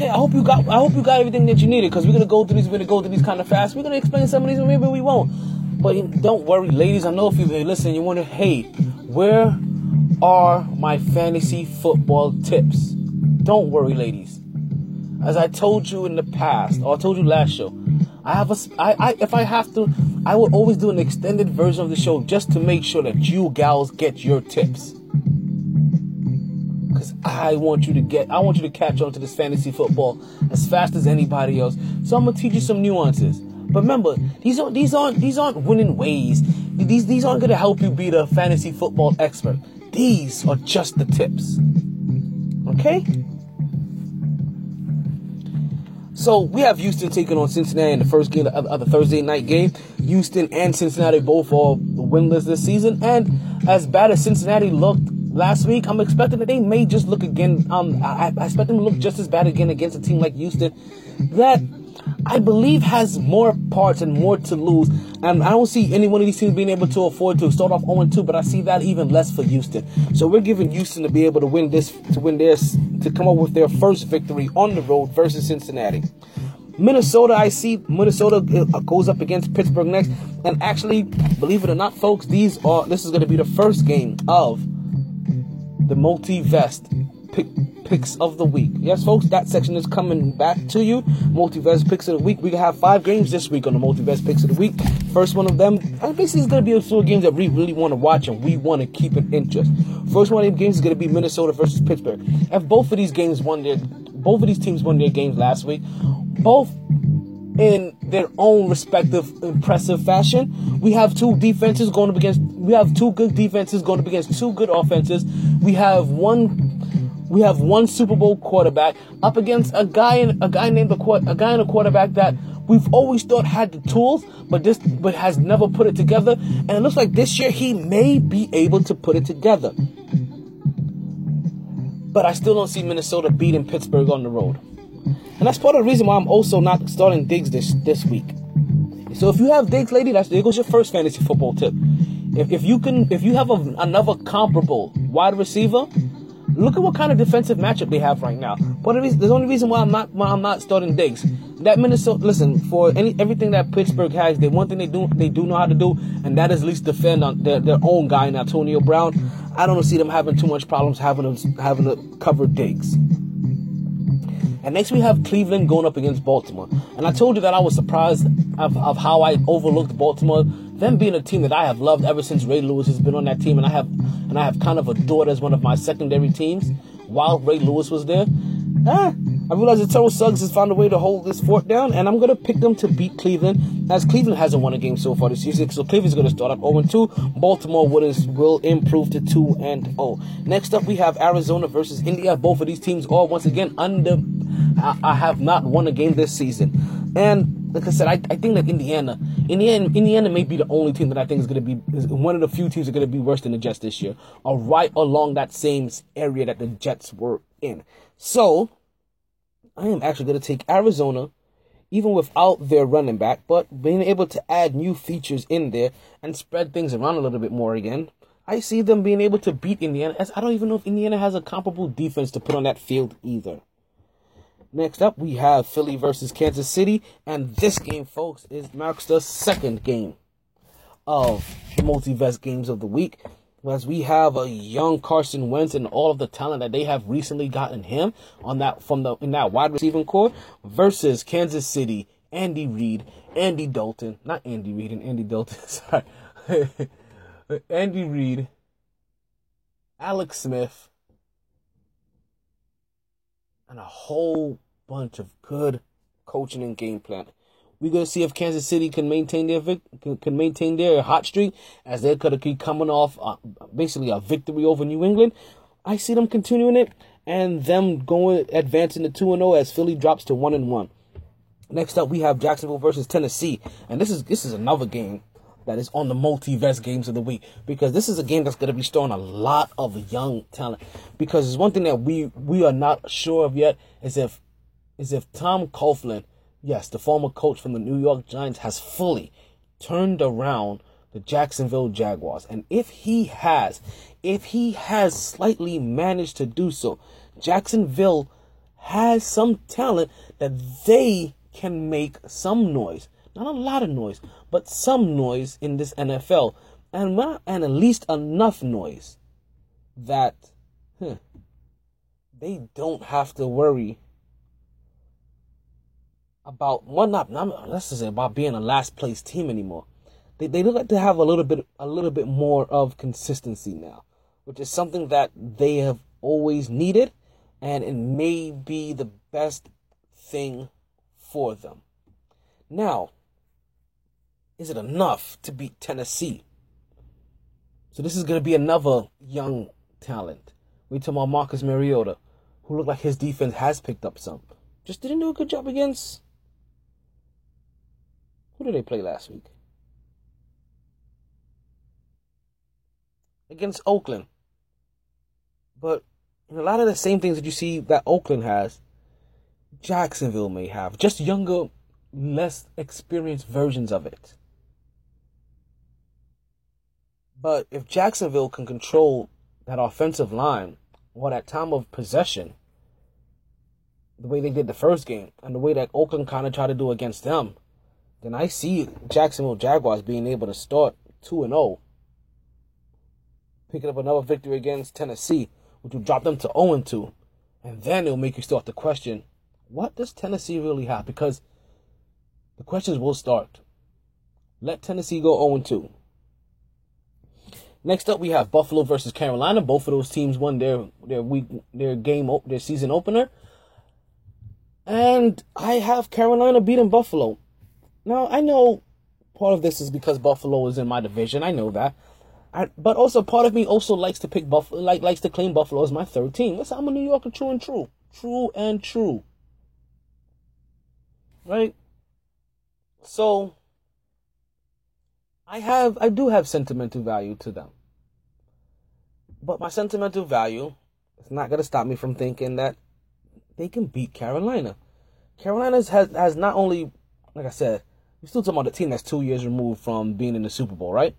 Okay, I hope you got. I hope you got everything that you needed because we're gonna go through these. We're gonna go through these kind of fast. We're gonna explain some of these, but maybe we won't. But don't worry, ladies. I know if you listen, you wonder, hey, where are my fantasy football tips? Don't worry, ladies. As I told you in the past, or I told you last show, I have a. I, I if I have to, I will always do an extended version of the show just to make sure that you gals get your tips. I want you to get, I want you to catch on to this fantasy football as fast as anybody else. So I'm gonna teach you some nuances. But remember, these aren't these aren't these aren't winning ways. These these aren't gonna help you be the fantasy football expert. These are just the tips. Okay? So we have Houston taking on Cincinnati in the first game of, the Thursday night game. Houston and Cincinnati both are the winless this season, and as bad as Cincinnati looked last week, I'm expecting that they may just look again. Um, I, I expect them to look just as bad again against a team like Houston, that I believe has more parts and more to lose. And I don't see any one of these teams being able to afford to start off 0-2, but I see that even less for Houston. So we're giving Houston to be able to win this, to win this, to come up with their first victory on the road versus Cincinnati. Minnesota, I see Minnesota uh, goes up against Pittsburgh next, and actually, believe it or not, folks, these are this is going to be the first game of the multi-vest pick, picks of the week. Yes, folks, that section is coming back to you. Multi-vest picks of the week. We have five games this week on the multi-vest picks of the week. First one of them, and basically, is going to be a few games that we really want to watch and we want to keep an interest. First one of the games is going to be Minnesota versus Pittsburgh. If both of these games won their, both of these teams won their games last week, both in their own respective impressive fashion. We have two defenses going up against we have two good defenses going up against two good offenses. We have one we have one Super Bowl quarterback up against a guy in, a guy named a, a guy in a quarterback that we've always thought had the tools, but this but has never put it together. And it looks like this year he may be able to put it together. But I still don't see Minnesota beating Pittsburgh on the road. And that's part of the reason why I'm also not starting Diggs this this week. So if you have Diggs, lady, that's there goes your first fantasy football tip. If, if you can, if you have a, another comparable wide receiver, look at what kind of defensive matchup they have right now. But the only reason why I'm not why I'm not starting Diggs. That Minnesota, listen, for any everything that Pittsburgh has, they one thing they do they do know how to do, and that is at least defend on their, their own guy, Antonio Brown. I don't see them having too much problems having to having to cover Diggs. And next we have Cleveland going up against Baltimore. And I told you that I was surprised of, of how I overlooked Baltimore. Them being a team that I have loved ever since Ray Lewis has been on that team, and I have and I have kind of adored as one of my secondary teams while Ray Lewis was there. Ah, I realize that Terrell Suggs has found a way to hold this fort down, and I'm going to pick them to beat Cleveland, as Cleveland hasn't won a game so far this season. So Cleveland's going to start up 0-2. Baltimore will, will improve to 2 and 0. Next up, we have Arizona versus India. Both of these teams are once again under. I, have not won a game this season, and like I said, I, I think that Indiana, Indiana, Indiana may be the only team that I think is going to be is one of the few teams that are going to be worse than the Jets this year, or right along that same area that the Jets were in. So I am actually going to take Arizona, even without their running back, but being able to add new features in there and spread things around a little bit more again. I see them being able to beat Indiana. As I don't even know if Indiana has a comparable defense to put on that field either. Next up, we have Philly versus Kansas City, and this game, folks, is marks the second game of the multi-vest games of the week. as we have a young Carson Wentz and all of the talent that they have recently gotten him on that from the in that wide receiving core versus Kansas City, Andy Reid, Andy Dalton, not Andy Reid and Andy Dalton, sorry. Andy Reid, Alex Smith, and a whole bunch of good coaching and game plan. We're gonna see if Kansas City can maintain their can, maintain their hot streak as they're gonna keep coming off uh, basically a victory over New England. I see them continuing it and them going advancing to two and zero as Philly drops to one and one. Next up, we have Jacksonville versus Tennessee, and this is this is another game that is on the multiverse games of the week because this is a game that's going to be storing a lot of young talent. Because one thing that we we are not sure of yet is if is if Tom Coughlin yes, the former coach from the New York Giants has fully turned around the Jacksonville Jaguars. And if he has, if he has slightly managed to do so, Jacksonville has some talent that they can make some noise. Not a lot of noise, but some noise in this NFL. And, and at least enough noise that huh, they don't have to worry about one not, not let's just say about being a last place team anymore. They they look like to have a little bit a little bit more of consistency now, which is something that they have always needed, and it may be the best thing for them. Now, is it enough to beat Tennessee? So this is going to be another young talent. We talk about Marcus Mariota, who looked like his defense has picked up some. Just didn't do a good job against who did they play last week? Against Oakland. But a lot of the same things that you see that Oakland has, Jacksonville may have. Just younger, less experienced versions of it. But if Jacksonville can control that offensive line or that time of possession, the way they did the first game, and the way that Oakland kind of tried to do against them, then I see Jacksonville Jaguars being able to start 2 and 0, picking up another victory against Tennessee, which will drop them to 0 and 2. And then it'll make you start to question what does Tennessee really have? Because the questions will start. Let Tennessee go 0 and 2. Next up, we have Buffalo versus Carolina. Both of those teams won their their week their game their season opener, and I have Carolina beating Buffalo. Now, I know part of this is because Buffalo is in my division. I know that. I, but also part of me also likes to pick Buffalo, like likes to claim Buffalo as my third team. Listen, I'm a New Yorker, true and true, true and true. Right. So I have, I do have sentimental value to them, but my sentimental value is not gonna stop me from thinking that they can beat Carolina. Carolina has has not only, like I said, we're still talking about a team that's two years removed from being in the Super Bowl, right?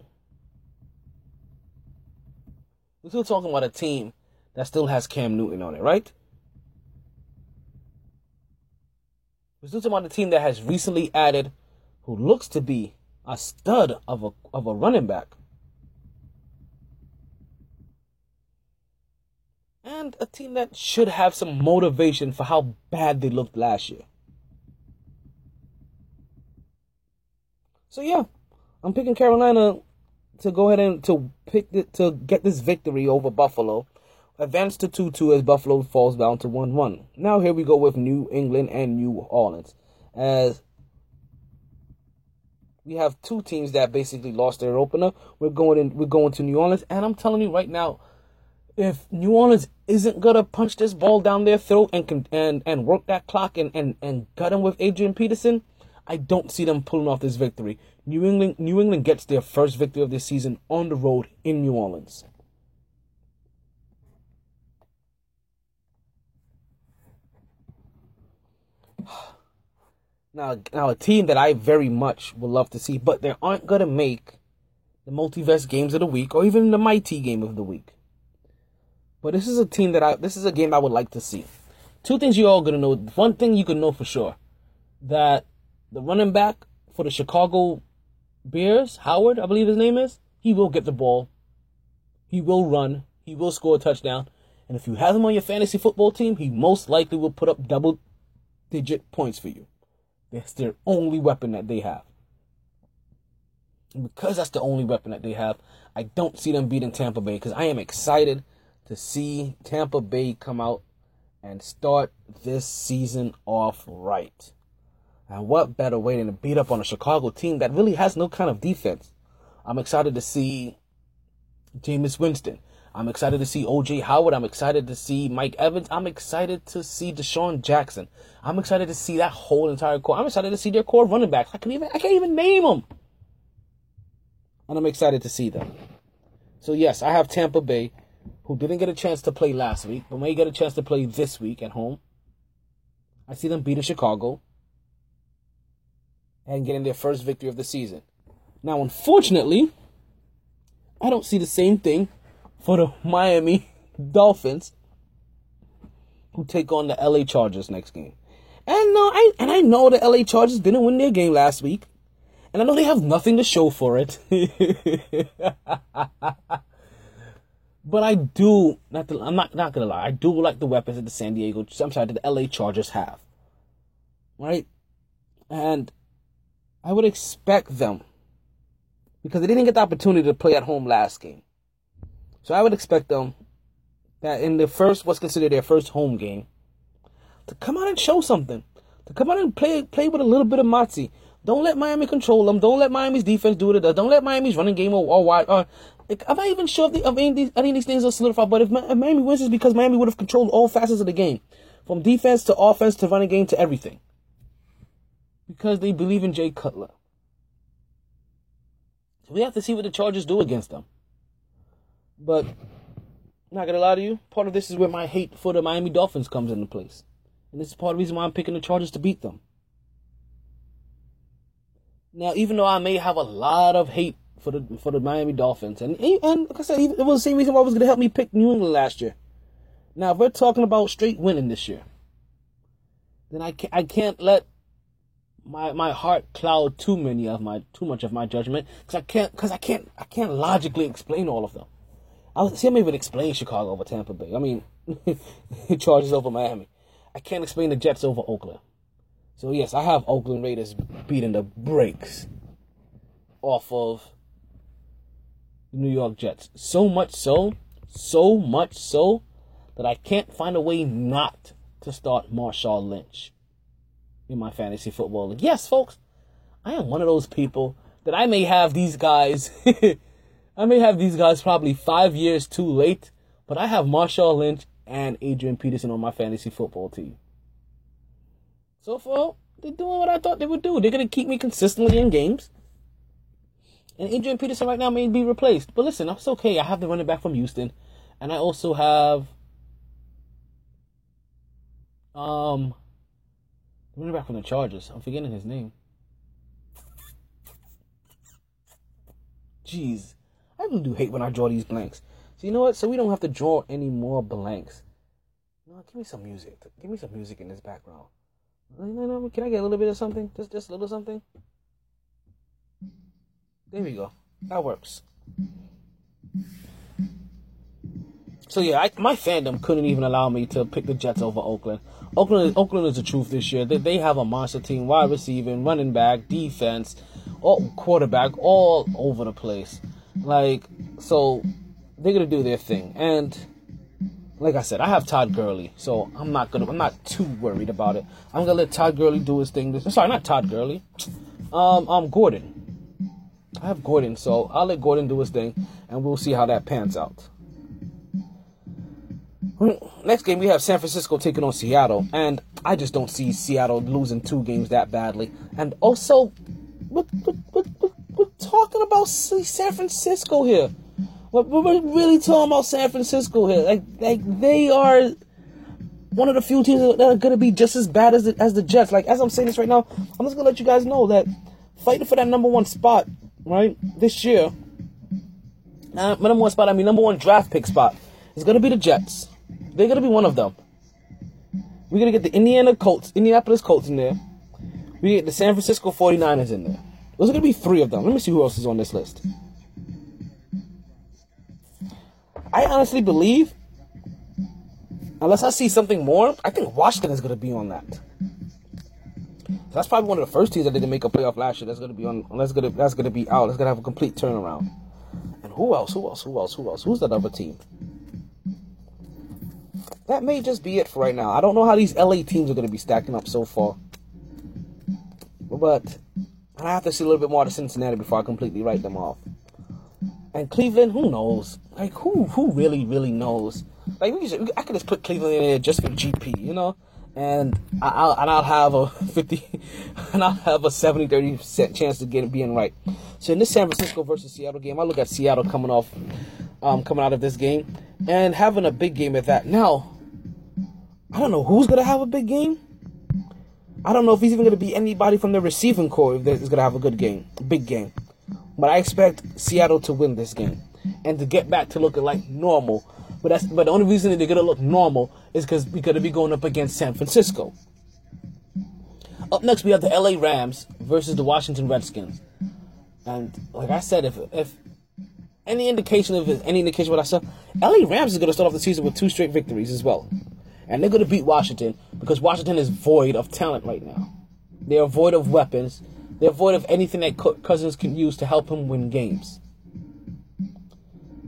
We're still talking about a team that still has Cam Newton on it, right? We're still talking about a team that has recently added who looks to be a stud of a of a running back. And a team that should have some motivation for how bad they looked last year. So yeah, I'm picking Carolina to go ahead and to pick the, to get this victory over Buffalo. Advance to 2-2 as Buffalo falls down to 1-1. Now here we go with New England and New Orleans. As we have two teams that basically lost their opener. We're going in we're going to New Orleans and I'm telling you right now if New Orleans isn't gonna punch this ball down their throat and and and work that clock and and and gut them with Adrian Peterson, I don't see them pulling off this victory. New England New England gets their first victory of this season on the road in New Orleans. Now, now a team that I very much would love to see, but they aren't gonna make the multiverse games of the week or even the mighty game of the week. But this is a team that I this is a game I would like to see. Two things you all gonna know. One thing you can know for sure that the running back for the Chicago Bears, Howard, I believe his name is, he will get the ball. He will run. He will score a touchdown. And if you have him on your fantasy football team, he most likely will put up double digit points for you. That's their only weapon that they have. And because that's the only weapon that they have, I don't see them beating Tampa Bay because I am excited to see Tampa Bay come out and start this season off right. And what better way than to beat up on a Chicago team that really has no kind of defense? I'm excited to see Jameis Winston. I'm excited to see OJ Howard. I'm excited to see Mike Evans. I'm excited to see DeSean Jackson. I'm excited to see that whole entire core. I'm excited to see their core running backs. I can even I can't even name them. And I'm excited to see them. So yes, I have Tampa Bay, who didn't get a chance to play last week, but may get a chance to play this week at home. I see them beating Chicago and getting their first victory of the season. Now, unfortunately, I don't see the same thing for the Miami Dolphins, who take on the LA Chargers next game. And no, I and I know the LA Chargers didn't win their game last week, and I know they have nothing to show for it. but I do not. To, I'm not not gonna lie. I do like the weapons that the San Diego. I'm sorry, that the LA Chargers have. Right, and I would expect them because they didn't get the opportunity to play at home last game. So I would expect them that in the first, what's considered their first home game, to come out and show something, to come out and play play with a little bit of moxie. Don't let Miami control them. Don't let Miami's defense do what it does. Don't let Miami's running game or, or wide. Or, like, I'm not even sure if, the, if any, of these, any of these things are solidified. But if, if Miami wins, it's because Miami would have controlled all facets of the game, from defense to offense to running game to everything, because they believe in Jay Cutler. We have to see what the Chargers do against them. But I'm not gonna lie to you, part of this is where my hate for the Miami Dolphins comes into place. And this is part of the reason why I'm picking the Chargers to beat them. Now, even though I may have a lot of hate for the for the Miami Dolphins, and and like I said, it was the same reason why I was gonna help me pick New England last year. Now, if we're talking about straight winning this year, then I can't I can't let my my heart cloud too many of my too much of my judgment because I can't because I can't I can't logically explain all of them. I was see I'm even explain Chicago over Tampa Bay. I mean, Chargers over Miami. I can't explain the Jets over Oakland. So yes, I have Oakland Raiders beating the brakes off of the New York Jets. So much so, so much so that I can't find a way not to start Marshawn Lynch in my fantasy football league. Yes, folks, I am one of those people that I may have these guys I may have these guys probably five years too late, but I have Marshawn Lynch and Adrian Peterson on my fantasy football team. So far, they're doing what I thought they would do. They're going to keep me consistently in games. And Adrian Peterson right now may be replaced. But listen, it's okay. I have the running back from Houston. And I also have um the running back from the Chargers. I'm forgetting his name. Jeez. I really do hate when I draw these blanks. So you know what? So we don't have to draw any more blanks. No, give me some music. Give me some music in this background. Can I get a little bit of something? Just just a little something? There we go. That works. So yeah, I, my fandom couldn't even allow me to pick the Jets over Oakland. Oakland, Oakland is the truth this year. They, they have a monster team, wide receiving, running back, defense, all quarterback, all over the place. Like, so they're gonna do their thing, and like I said, I have Todd Gurley, so I'm not gonna, I'm not too worried about it. I'm gonna let Todd Gurley do his thing. This, sorry, not Todd Gurley. Um, I'm Gordon. I have Gordon, so I'll let Gordon do his thing, and we'll see how that pans out. Next game, we have San Francisco taking on Seattle, and I just don't see Seattle losing two games that badly. And also, what, what we're talking about San Francisco here. We're, really talking about San Francisco here. Like, like they are one of the few teams that are going to be just as bad as the, as the Jets. Like, as I'm saying this right now, I'm just going to let you guys know that fighting for that number one spot, right, this year, uh, number one spot, I mean, number one draft pick spot, is going to be the Jets. They're going to be one of them. We're going to get the Indiana Colts, Indianapolis Colts in there. We get the San Francisco 49ers in there. Those are going to be three of them. Let me see who else is on this list. I honestly believe, unless I see something more, I think Washington is going to be on that. So that's probably one of the first teams that didn't make a playoff last year. That's going to be on. That's going to that's going to be out. That's going to have a complete turnaround. And who else? Who else? Who else? Who else? Who's that other team? That may just be it for right now. I don't know how these LA teams are going to be stacking up so far. But I have to see a little bit more of Cincinnati before I completely write them off. And Cleveland, who knows? Like who who really really knows? Like we I could just put Cleveland in there just for GP, you know, and I'll and I'll have a fifty, and I'll have a 70 30 percent chance to get it being right. So in this San Francisco versus Seattle game, I look at Seattle coming off, um, coming out of this game and having a big game at that. Now, I don't know who's gonna have a big game. I don't know if he's even gonna be anybody from the receiving core if is gonna have a good game, big game. But I expect Seattle to win this game and to get back to looking like normal. But that's but the only reason that they're gonna look normal is because we're gonna be going up against San Francisco. Up next, we have the LA Rams versus the Washington Redskins. And like I said, if if any indication of any indication what I said, LA Rams is gonna start off the season with two straight victories as well. And they're gonna beat Washington because Washington is void of talent right now. They are void of weapons they're void of anything that Cousins can use to help him win games.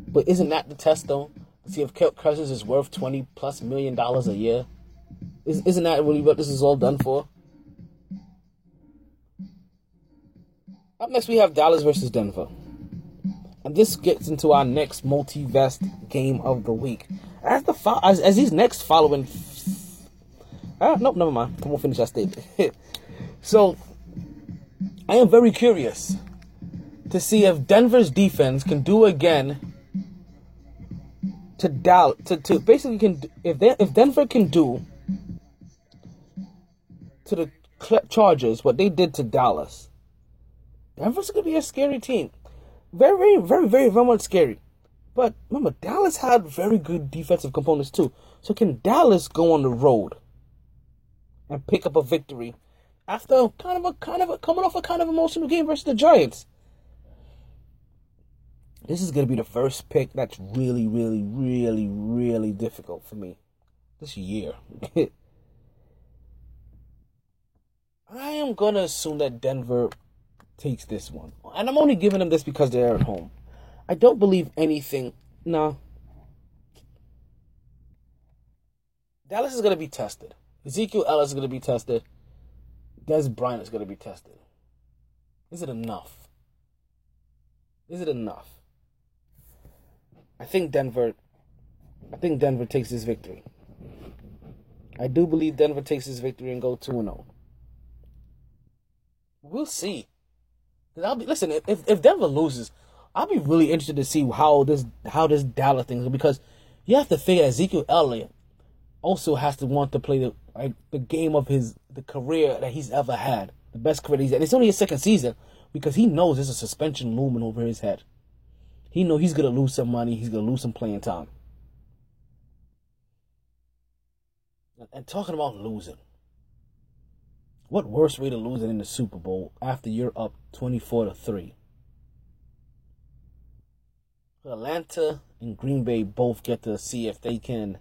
But isn't that the test, though? See if Cousins is worth twenty plus million dollars a year. Isn't that really what this is all done for? Up next, we have Dallas versus Denver. And this gets into our next multiverse game of the week. As the fo- as, as these next following, ah, nope, never mind. Come on, finish that statement. so I am very curious to see if Denver's defense can do again to Dal to, to basically can if they if Denver can do to the Chargers what they did to Dallas. Denver's gonna be a scary team, very very very very very much scary. But remember, Dallas had very good defensive components too. So can Dallas go on the road and pick up a victory after kind of a kind of a coming off a kind of emotional game versus the Giants. This is gonna be the first pick that's really, really, really, really difficult for me this year. I am gonna assume that Denver takes this one, and I'm only giving them this because they're at home. I don't believe anything. No. Dallas is gonna be tested. Ezekiel Elliott is gonna be tested. Dez Bryant is going to be tested. Is it enough? Is it enough? I think Denver. I think Denver takes this victory. I do believe Denver takes this victory and go two and zero. Oh. We'll see. I'll be listen. If if Denver loses, I'll be really interested to see how this how this Dallas thing is because you have to figure Ezekiel Elliott also has to want to play the like the game of his the career that he's ever had, the best career he's had. It's only his second season because he knows there's a suspension looming over his head. He know he's gonna lose some money. He's gonna lose some playing time. And talking about losing, what worse way to losing in the Super Bowl after you're up twenty four to three? Atlanta and Green Bay both get to see if they can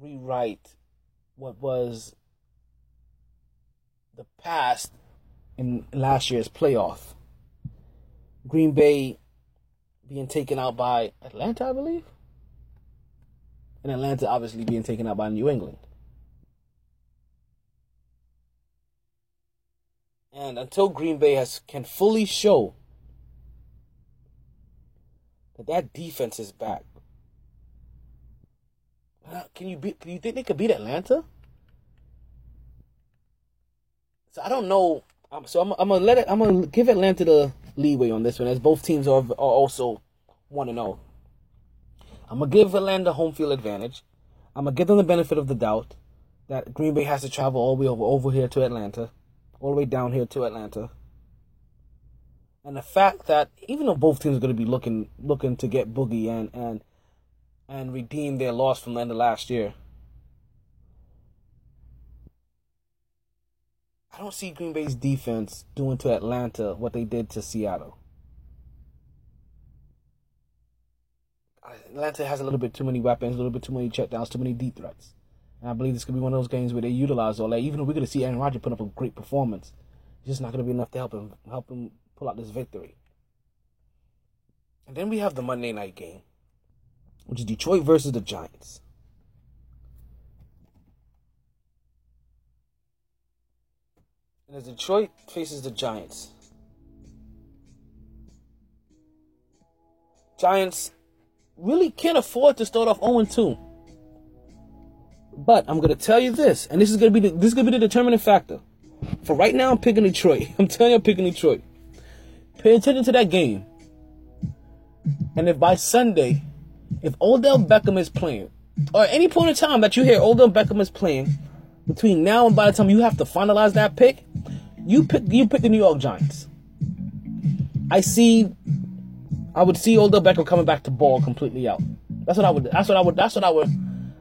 rewrite what was the past in last year's playoff. Green Bay being taken out by Atlanta, I believe. And Atlanta obviously being taken out by New England. And until Green Bay has can fully show that that defense is back, can you beat? Can you think they could beat Atlanta? So I don't know. Um, so I'm, I'm gonna let it. I'm gonna give Atlanta the leeway on this one, as both teams are, are also one to oh. know. I'm gonna give Atlanta home field advantage. I'm gonna give them the benefit of the doubt that Green Bay has to travel all the way over, over here to Atlanta, all the way down here to Atlanta. And the fact that even though both teams are going to be looking looking to get Boogie and and and redeem their loss from the end of last year. I don't see Green Bay's defense doing to Atlanta what they did to Seattle. Atlanta has a little bit too many weapons, a little bit too many checkdowns, too many deep threats. And I believe this could be one of those games where they utilize all that. Even though we're going to see Aaron Rodgers put up a great performance, it's just not going to be enough to help him help him pull out this victory. And then we have the Monday night game, which is Detroit versus the Giants. And as Detroit faces the Giants, Giants really can't afford to start off 0 2. But I'm gonna tell you this, and this is gonna be the, this is gonna be the determining factor. For right now, I'm picking Detroit. I'm telling you, I'm picking Detroit. Pay attention to that game. And if by Sunday, if Odell Beckham is playing, or any point in time that you hear Odell Beckham is playing, between now and by the time you have to finalize that pick, you pick you pick the New York Giants. I see I would see Odell Beckham coming back to ball completely out. That's what I would that's what I would that's what I would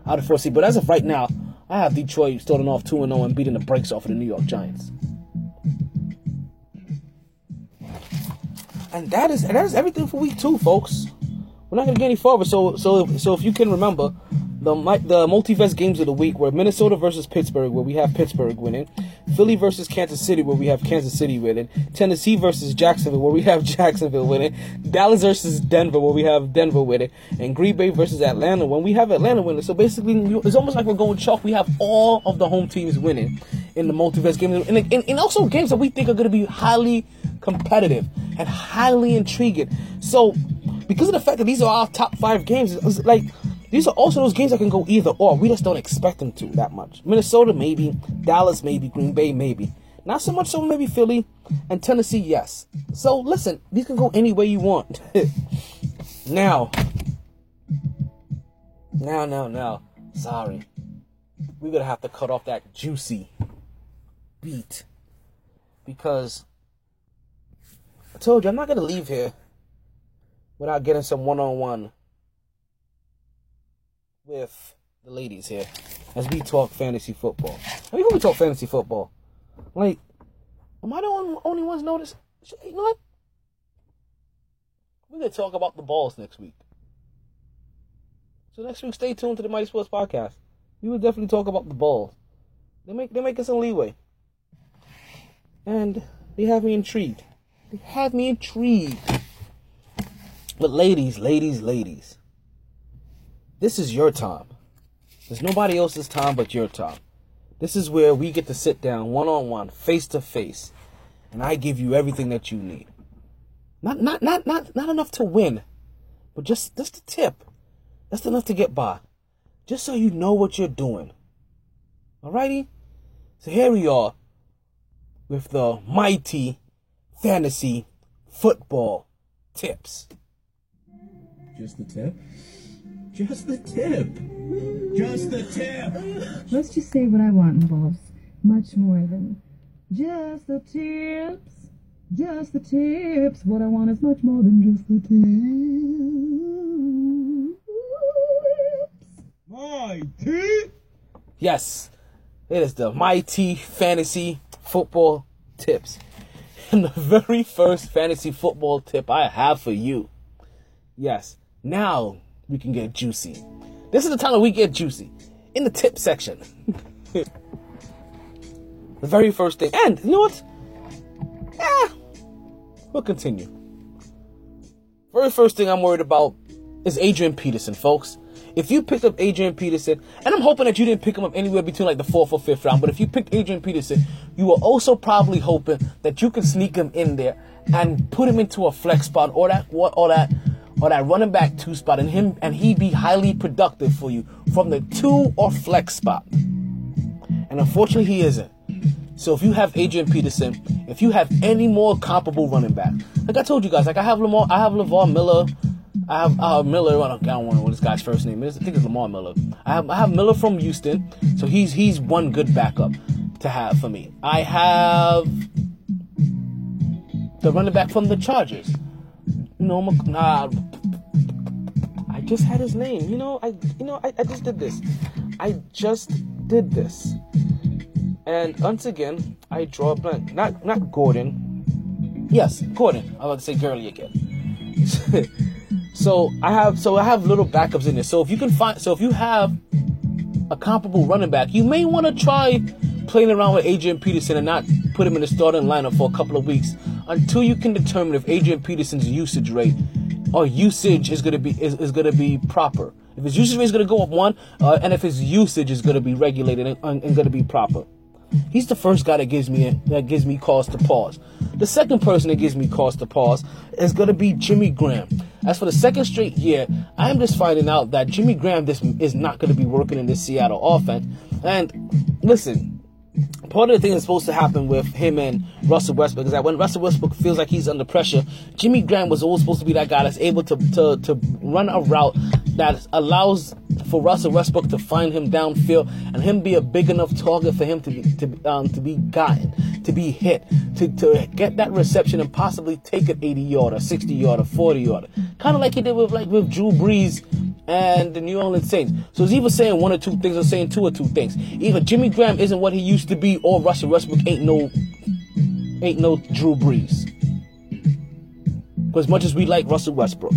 I would foresee. But as of right now, I have Detroit starting off 2 0 and beating the brakes off of the New York Giants. And that is and that is everything for week two, folks. We're not gonna get any further. So so so if you can remember, the the multiverse games of the week were Minnesota versus Pittsburgh, where we have Pittsburgh winning, Philly versus Kansas City, where we have Kansas City winning, Tennessee versus Jacksonville, where we have Jacksonville winning, Dallas versus Denver, where we have Denver winning, and Green Bay versus Atlanta, when we have Atlanta winning. So basically, it's almost like we're going chalk. We have all of the home teams winning in the multiverse games, and, and, and also games that we think are going to be highly competitive and highly intriguing. So, because of the fact that these are our top five games, it's like these are also those games that can go either or. We just don't expect them to that much. Minnesota, maybe. Dallas, maybe. Green Bay, maybe. Not so much so maybe Philly and Tennessee, yes. So listen, these can go any way you want. now, now, now, now. Sorry. We're going to have to cut off that juicy beat. Because I told you, I'm not going to leave here without getting some one on one with the ladies here as we talk fantasy football. I mean, when we talk fantasy football, like, am I the only, ones notice? You know what? We're gonna talk about the balls next week. So next week, stay tuned to the Mighty Sports Podcast. We will definitely talk about the balls. They make they make us some leeway, and they have me intrigued. They have me intrigued. But ladies, ladies, ladies. This is your time. There's nobody else's time but your time. This is where we get to sit down one on one, face to face, and I give you everything that you need. Not not not not not enough to win, but just just a tip. That's enough to get by. Just so you know what you're doing. Alrighty? So here we are with the mighty fantasy football tips. Just the tip? Just the tip. Just the tip. Let's just say what I want involves much more than just the tips. Just the tips. What I want is much more than just the tips. My teeth. Yes, it is the mighty fantasy football tips. And the very first fantasy football tip I have for you. Yes, now we can get juicy. This is the time that we get juicy in the tip section. the very first thing, and you know what? Yeah, we'll continue. Very first thing I'm worried about is Adrian Peterson, folks. If you picked up Adrian Peterson, and I'm hoping that you didn't pick him up anywhere between like the fourth or fifth round, but if you picked Adrian Peterson, you were also probably hoping that you can sneak him in there and put him into a flex spot or that what or that or that running back two spot and him and he be highly productive for you from the two or flex spot. And unfortunately he isn't. So if you have Adrian Peterson, if you have any more comparable running back, like I told you guys, like I have Lamar, I have Levar Miller, I have uh, Miller. I don't, I don't know what this guy's first name is. I think it's Lamar Miller. I have I have Miller from Houston, so he's he's one good backup to have for me. I have the running back from the Chargers. No, nah. I just had his name. You know, I you know I, I just did this. I just did this. And once again, I draw a blank. Not not Gordon. Yes, Gordon. I was about to say Gurley again. So I have so I have little backups in there. So if you can find so if you have a comparable running back, you may want to try playing around with Adrian Peterson and not put him in the starting lineup for a couple of weeks until you can determine if Adrian Peterson's usage rate or usage is gonna be is, is gonna be proper. If his usage rate is gonna go up one, uh, and if his usage is gonna be regulated and, and gonna be proper. He's the first guy that gives me that gives me cause to pause. The second person that gives me cause to pause is going to be Jimmy Graham. As for the second straight year, I am just finding out that Jimmy Graham this is not going to be working in this Seattle offense. And listen, part of the thing that's supposed to happen with him and Russell Westbrook is that when Russell Westbrook feels like he's under pressure, Jimmy Graham was always supposed to be that guy that's able to to, to run a route that allows for Russell Westbrook to find him downfield and him be a big enough target for him to be to um, to be gotten, to be hit, to, to get that reception and possibly take an 80 yarder, 60 yarder, 40 yarder, kind of like he did with like with Drew Brees and the New Orleans Saints. So he's either saying one or two things or saying two or two things. Either Jimmy Graham isn't what he used to be, or Russell Westbrook ain't no ain't no Drew Brees. As much as we like Russell Westbrook.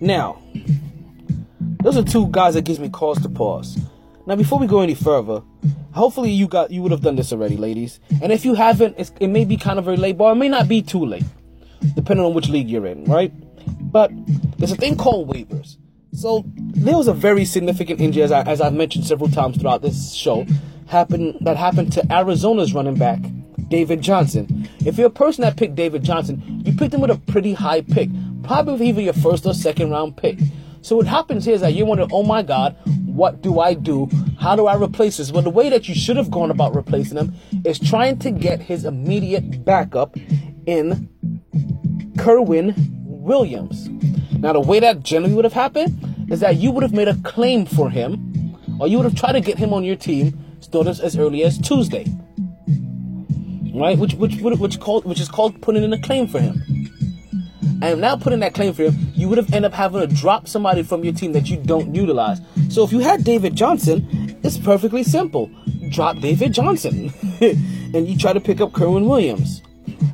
Now, those are two guys that gives me cause to pause. Now, before we go any further, hopefully you got you would have done this already, ladies. And if you haven't, it may be kind of very late, but it may not be too late, depending on which league you're in, right? But there's a thing called waivers. So there was a very significant injury, as, I, as I've mentioned several times throughout this show, happened that happened to Arizona's running back David Johnson. If you're a person that picked David Johnson, you picked him with a pretty high pick, probably either your first or second round pick. So what happens here is that you're wondering, oh my God, what do I do? How do I replace this? Well, the way that you should have gone about replacing him is trying to get his immediate backup in Kerwynn Williams. Now, the way that generally would have happened is that you would have made a claim for him, or you would have tried to get him on your team started as early as Tuesday, right? Which which which called which is called putting in a claim for him. And now putting that claim for him, you would have ended up having to drop somebody from your team that you don't utilize. So if you had David Johnson, it's perfectly simple. Drop David Johnson. and you try to pick up Kerwynn Williams.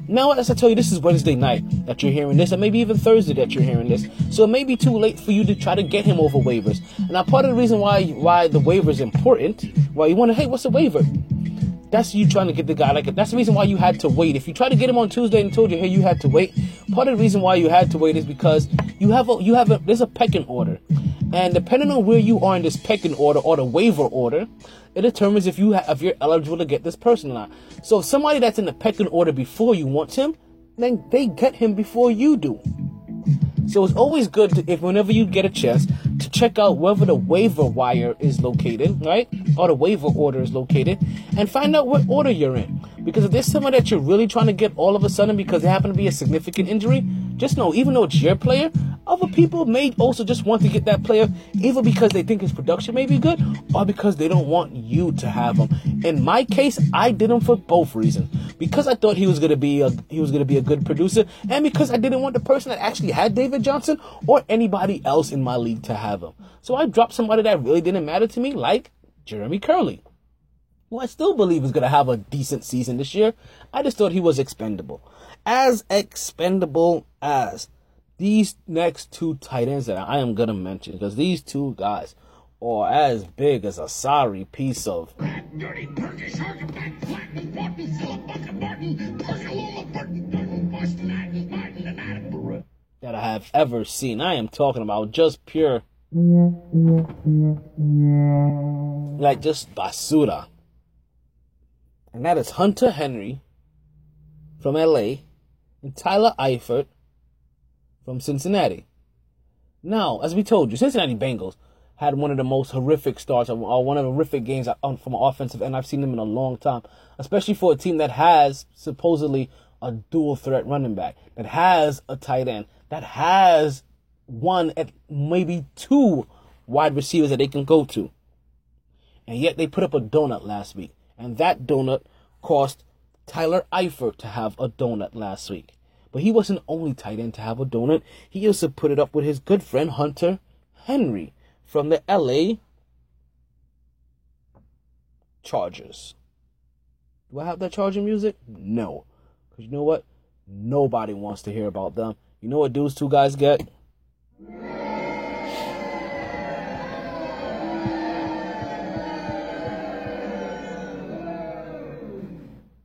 Now, as I tell you, this is Wednesday night that you're hearing this, and maybe even Thursday that you're hearing this. So it may be too late for you to try to get him over waivers. Now, part of the reason why why the waiver is important, why you want to, hey, what's a waiver? That's you trying to get the guy. Like that's the reason why you had to wait. If you try to get him on Tuesday and told you, hey, you had to wait. Part of the reason why you had to wait is because you have a you have a there's a pecking order, and depending on where you are in this pecking order or the waiver order, it determines if you ha- if you're eligible to get this person or not. So if somebody that's in the pecking order before you wants him, then they get him before you do. So it's always good to, if whenever you get a chance to check out wherever the waiver wire is located, right? Or the waiver order is located and find out what order you're in. Because if there's someone that you're really trying to get all of a sudden because they happen to be a significant injury, just know even though it's your player, other people may also just want to get that player either because they think his production may be good or because they don't want you to have him. In my case, I did him for both reasons. Because I thought he was gonna be a he was gonna be a good producer, and because I didn't want the person that actually had David Johnson or anybody else in my league to have him. So I dropped somebody that really didn't matter to me, like Jeremy Kerley who I still believe is going to have a decent season this year. I just thought he was expendable. As expendable as these next two tight ends that I am going to mention, because these two guys are as big as a sorry piece of Dirty Turkish back flat, Martin, Philip Martin, Percoloma Burton, Durham, Boston, Adams, Martin, and Attenborough. that I have ever seen. I am talking about just pure, like just basura. And that is Hunter Henry from LA and Tyler Eifert from Cincinnati. Now, as we told you, Cincinnati Bengals had one of the most horrific starts or one of the horrific games from an offensive end I've seen them in a long time, especially for a team that has supposedly a dual threat running back, that has a tight end, that has one at maybe two wide receivers that they can go to. And yet they put up a donut last week. And that donut cost Tyler Eifert to have a donut last week. But he wasn't only tight end to have a donut. He also put it up with his good friend Hunter Henry from the LA Chargers. Do I have that charging music? No. Because you know what? Nobody wants to hear about them. You know what those two guys get?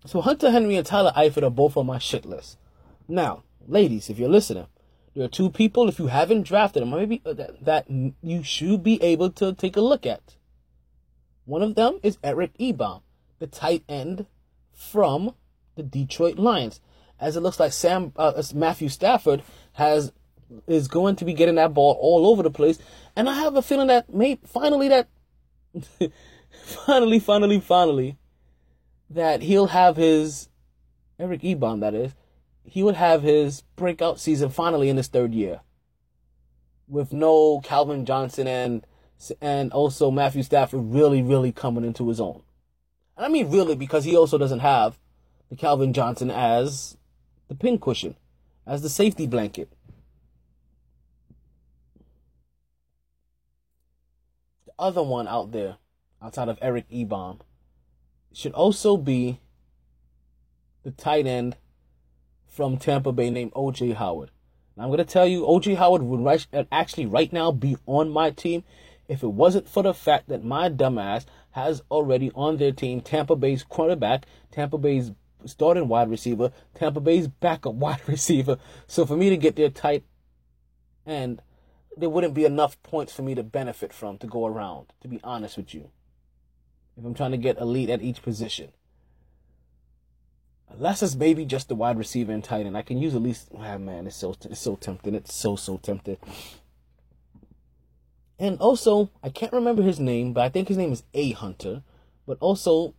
So Hunter Henry and Tyler Eifert are both on my shit list. Now, ladies, if you're listening, there are two people, if you haven't drafted them, maybe uh, that, that you should be able to take a look at. One of them is Eric Ebron, the tight end from the Detroit Lions. As it looks like Sam uh, Matthew Stafford has is going to be getting that ball all over the place, and I have a feeling that may finally that finally, finally, finally that he'll have his Eric Ebron that is he would have his breakout season finally in his third year with no Calvin Johnson and and also Matthew Stafford really really coming into his own. And I mean really because he also doesn't have the Calvin Johnson as the pincushion, as the safety blanket. The other one out there outside of Eric Ebron should also be the tight end from Tampa Bay named OJ Howard. I'm going to tell you, OJ Howard would actually right now be on my team if it wasn't for the fact that my dumbass has already on their team Tampa Bay's quarterback, Tampa Bay's starting wide receiver, Tampa Bay's backup wide receiver. So for me to get their tight end, there wouldn't be enough points for me to benefit from to go around, to be honest with you if I'm trying to get elite at each position. Unless it's maybe just the wide receiver and tight end, I can use at least. Ah, man, it's so it's so tempting. It's so so tempting. And also, I can't remember his name, but I think his name is A Hunter. But also,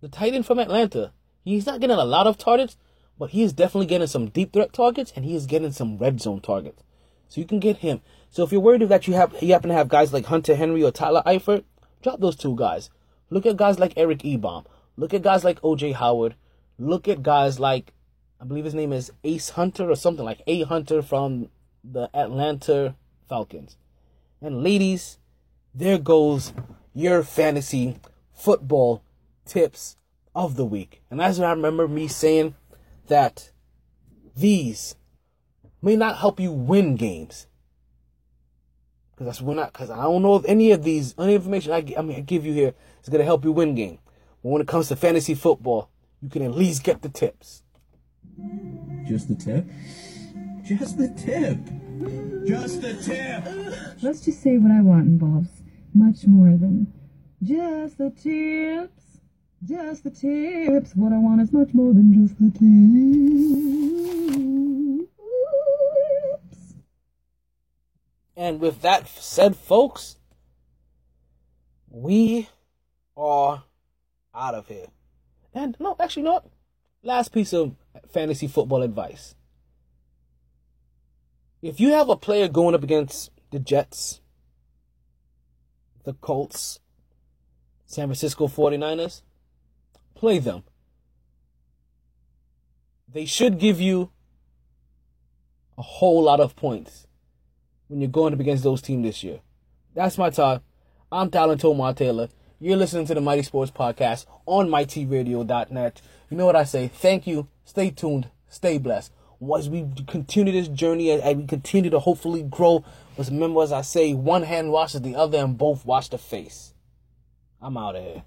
the tight end from Atlanta. He's not getting a lot of targets, but he is definitely getting some deep threat targets, and he is getting some red zone targets. So you can get him. So if you're worried that you have you happen to have guys like Hunter Henry or Tyler Eifert, drop those two guys. Look at guys like Eric Ebron. Look at guys like OJ Howard. Look at guys like, I believe his name is Ace Hunter or something like A Hunter from the Atlanta Falcons. And ladies, there goes your fantasy football tips of the week. And that's as I remember me saying that these may not help you win games, because that's we're not. Because I don't know if any of these, any information I, I, mean, I give you here is gonna help you win game. But when it comes to fantasy football, you can at least get the tips. Just the tip? Just the tip. Just the tip. Let's just say what I want involves much more than just the tips. Just the tips. What I want is much more than just the tips. And with that said, folks, we are out of here. And no, actually not. Last piece of fantasy football advice. If you have a player going up against the Jets, the Colts, San Francisco 49ers, play them. They should give you a whole lot of points when you're going up against those teams this year. That's my time. I'm Talon Tomar Taylor. You're listening to the Mighty Sports Podcast on MightyRadio.net. You know what I say? Thank you. Stay tuned. Stay blessed. As we continue this journey and we continue to hopefully grow, but remember, as I say, one hand washes the other and both wash the face. I'm out of here.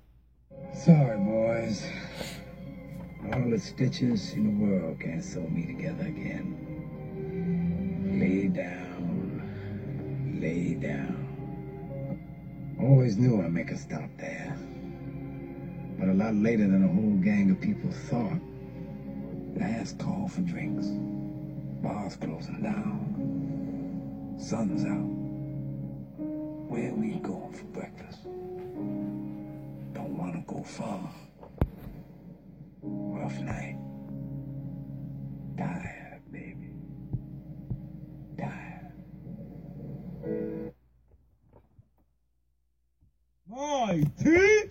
Sorry, boys. All the stitches in the world can't sew me together again. Lay down. Lay down. Always knew I'd make a stop there. But a lot later than a whole gang of people thought. Last call for drinks. Bars closing down. Sun's out. Where we going for breakfast? Don't wanna go far. Rough night. Tired, Mighty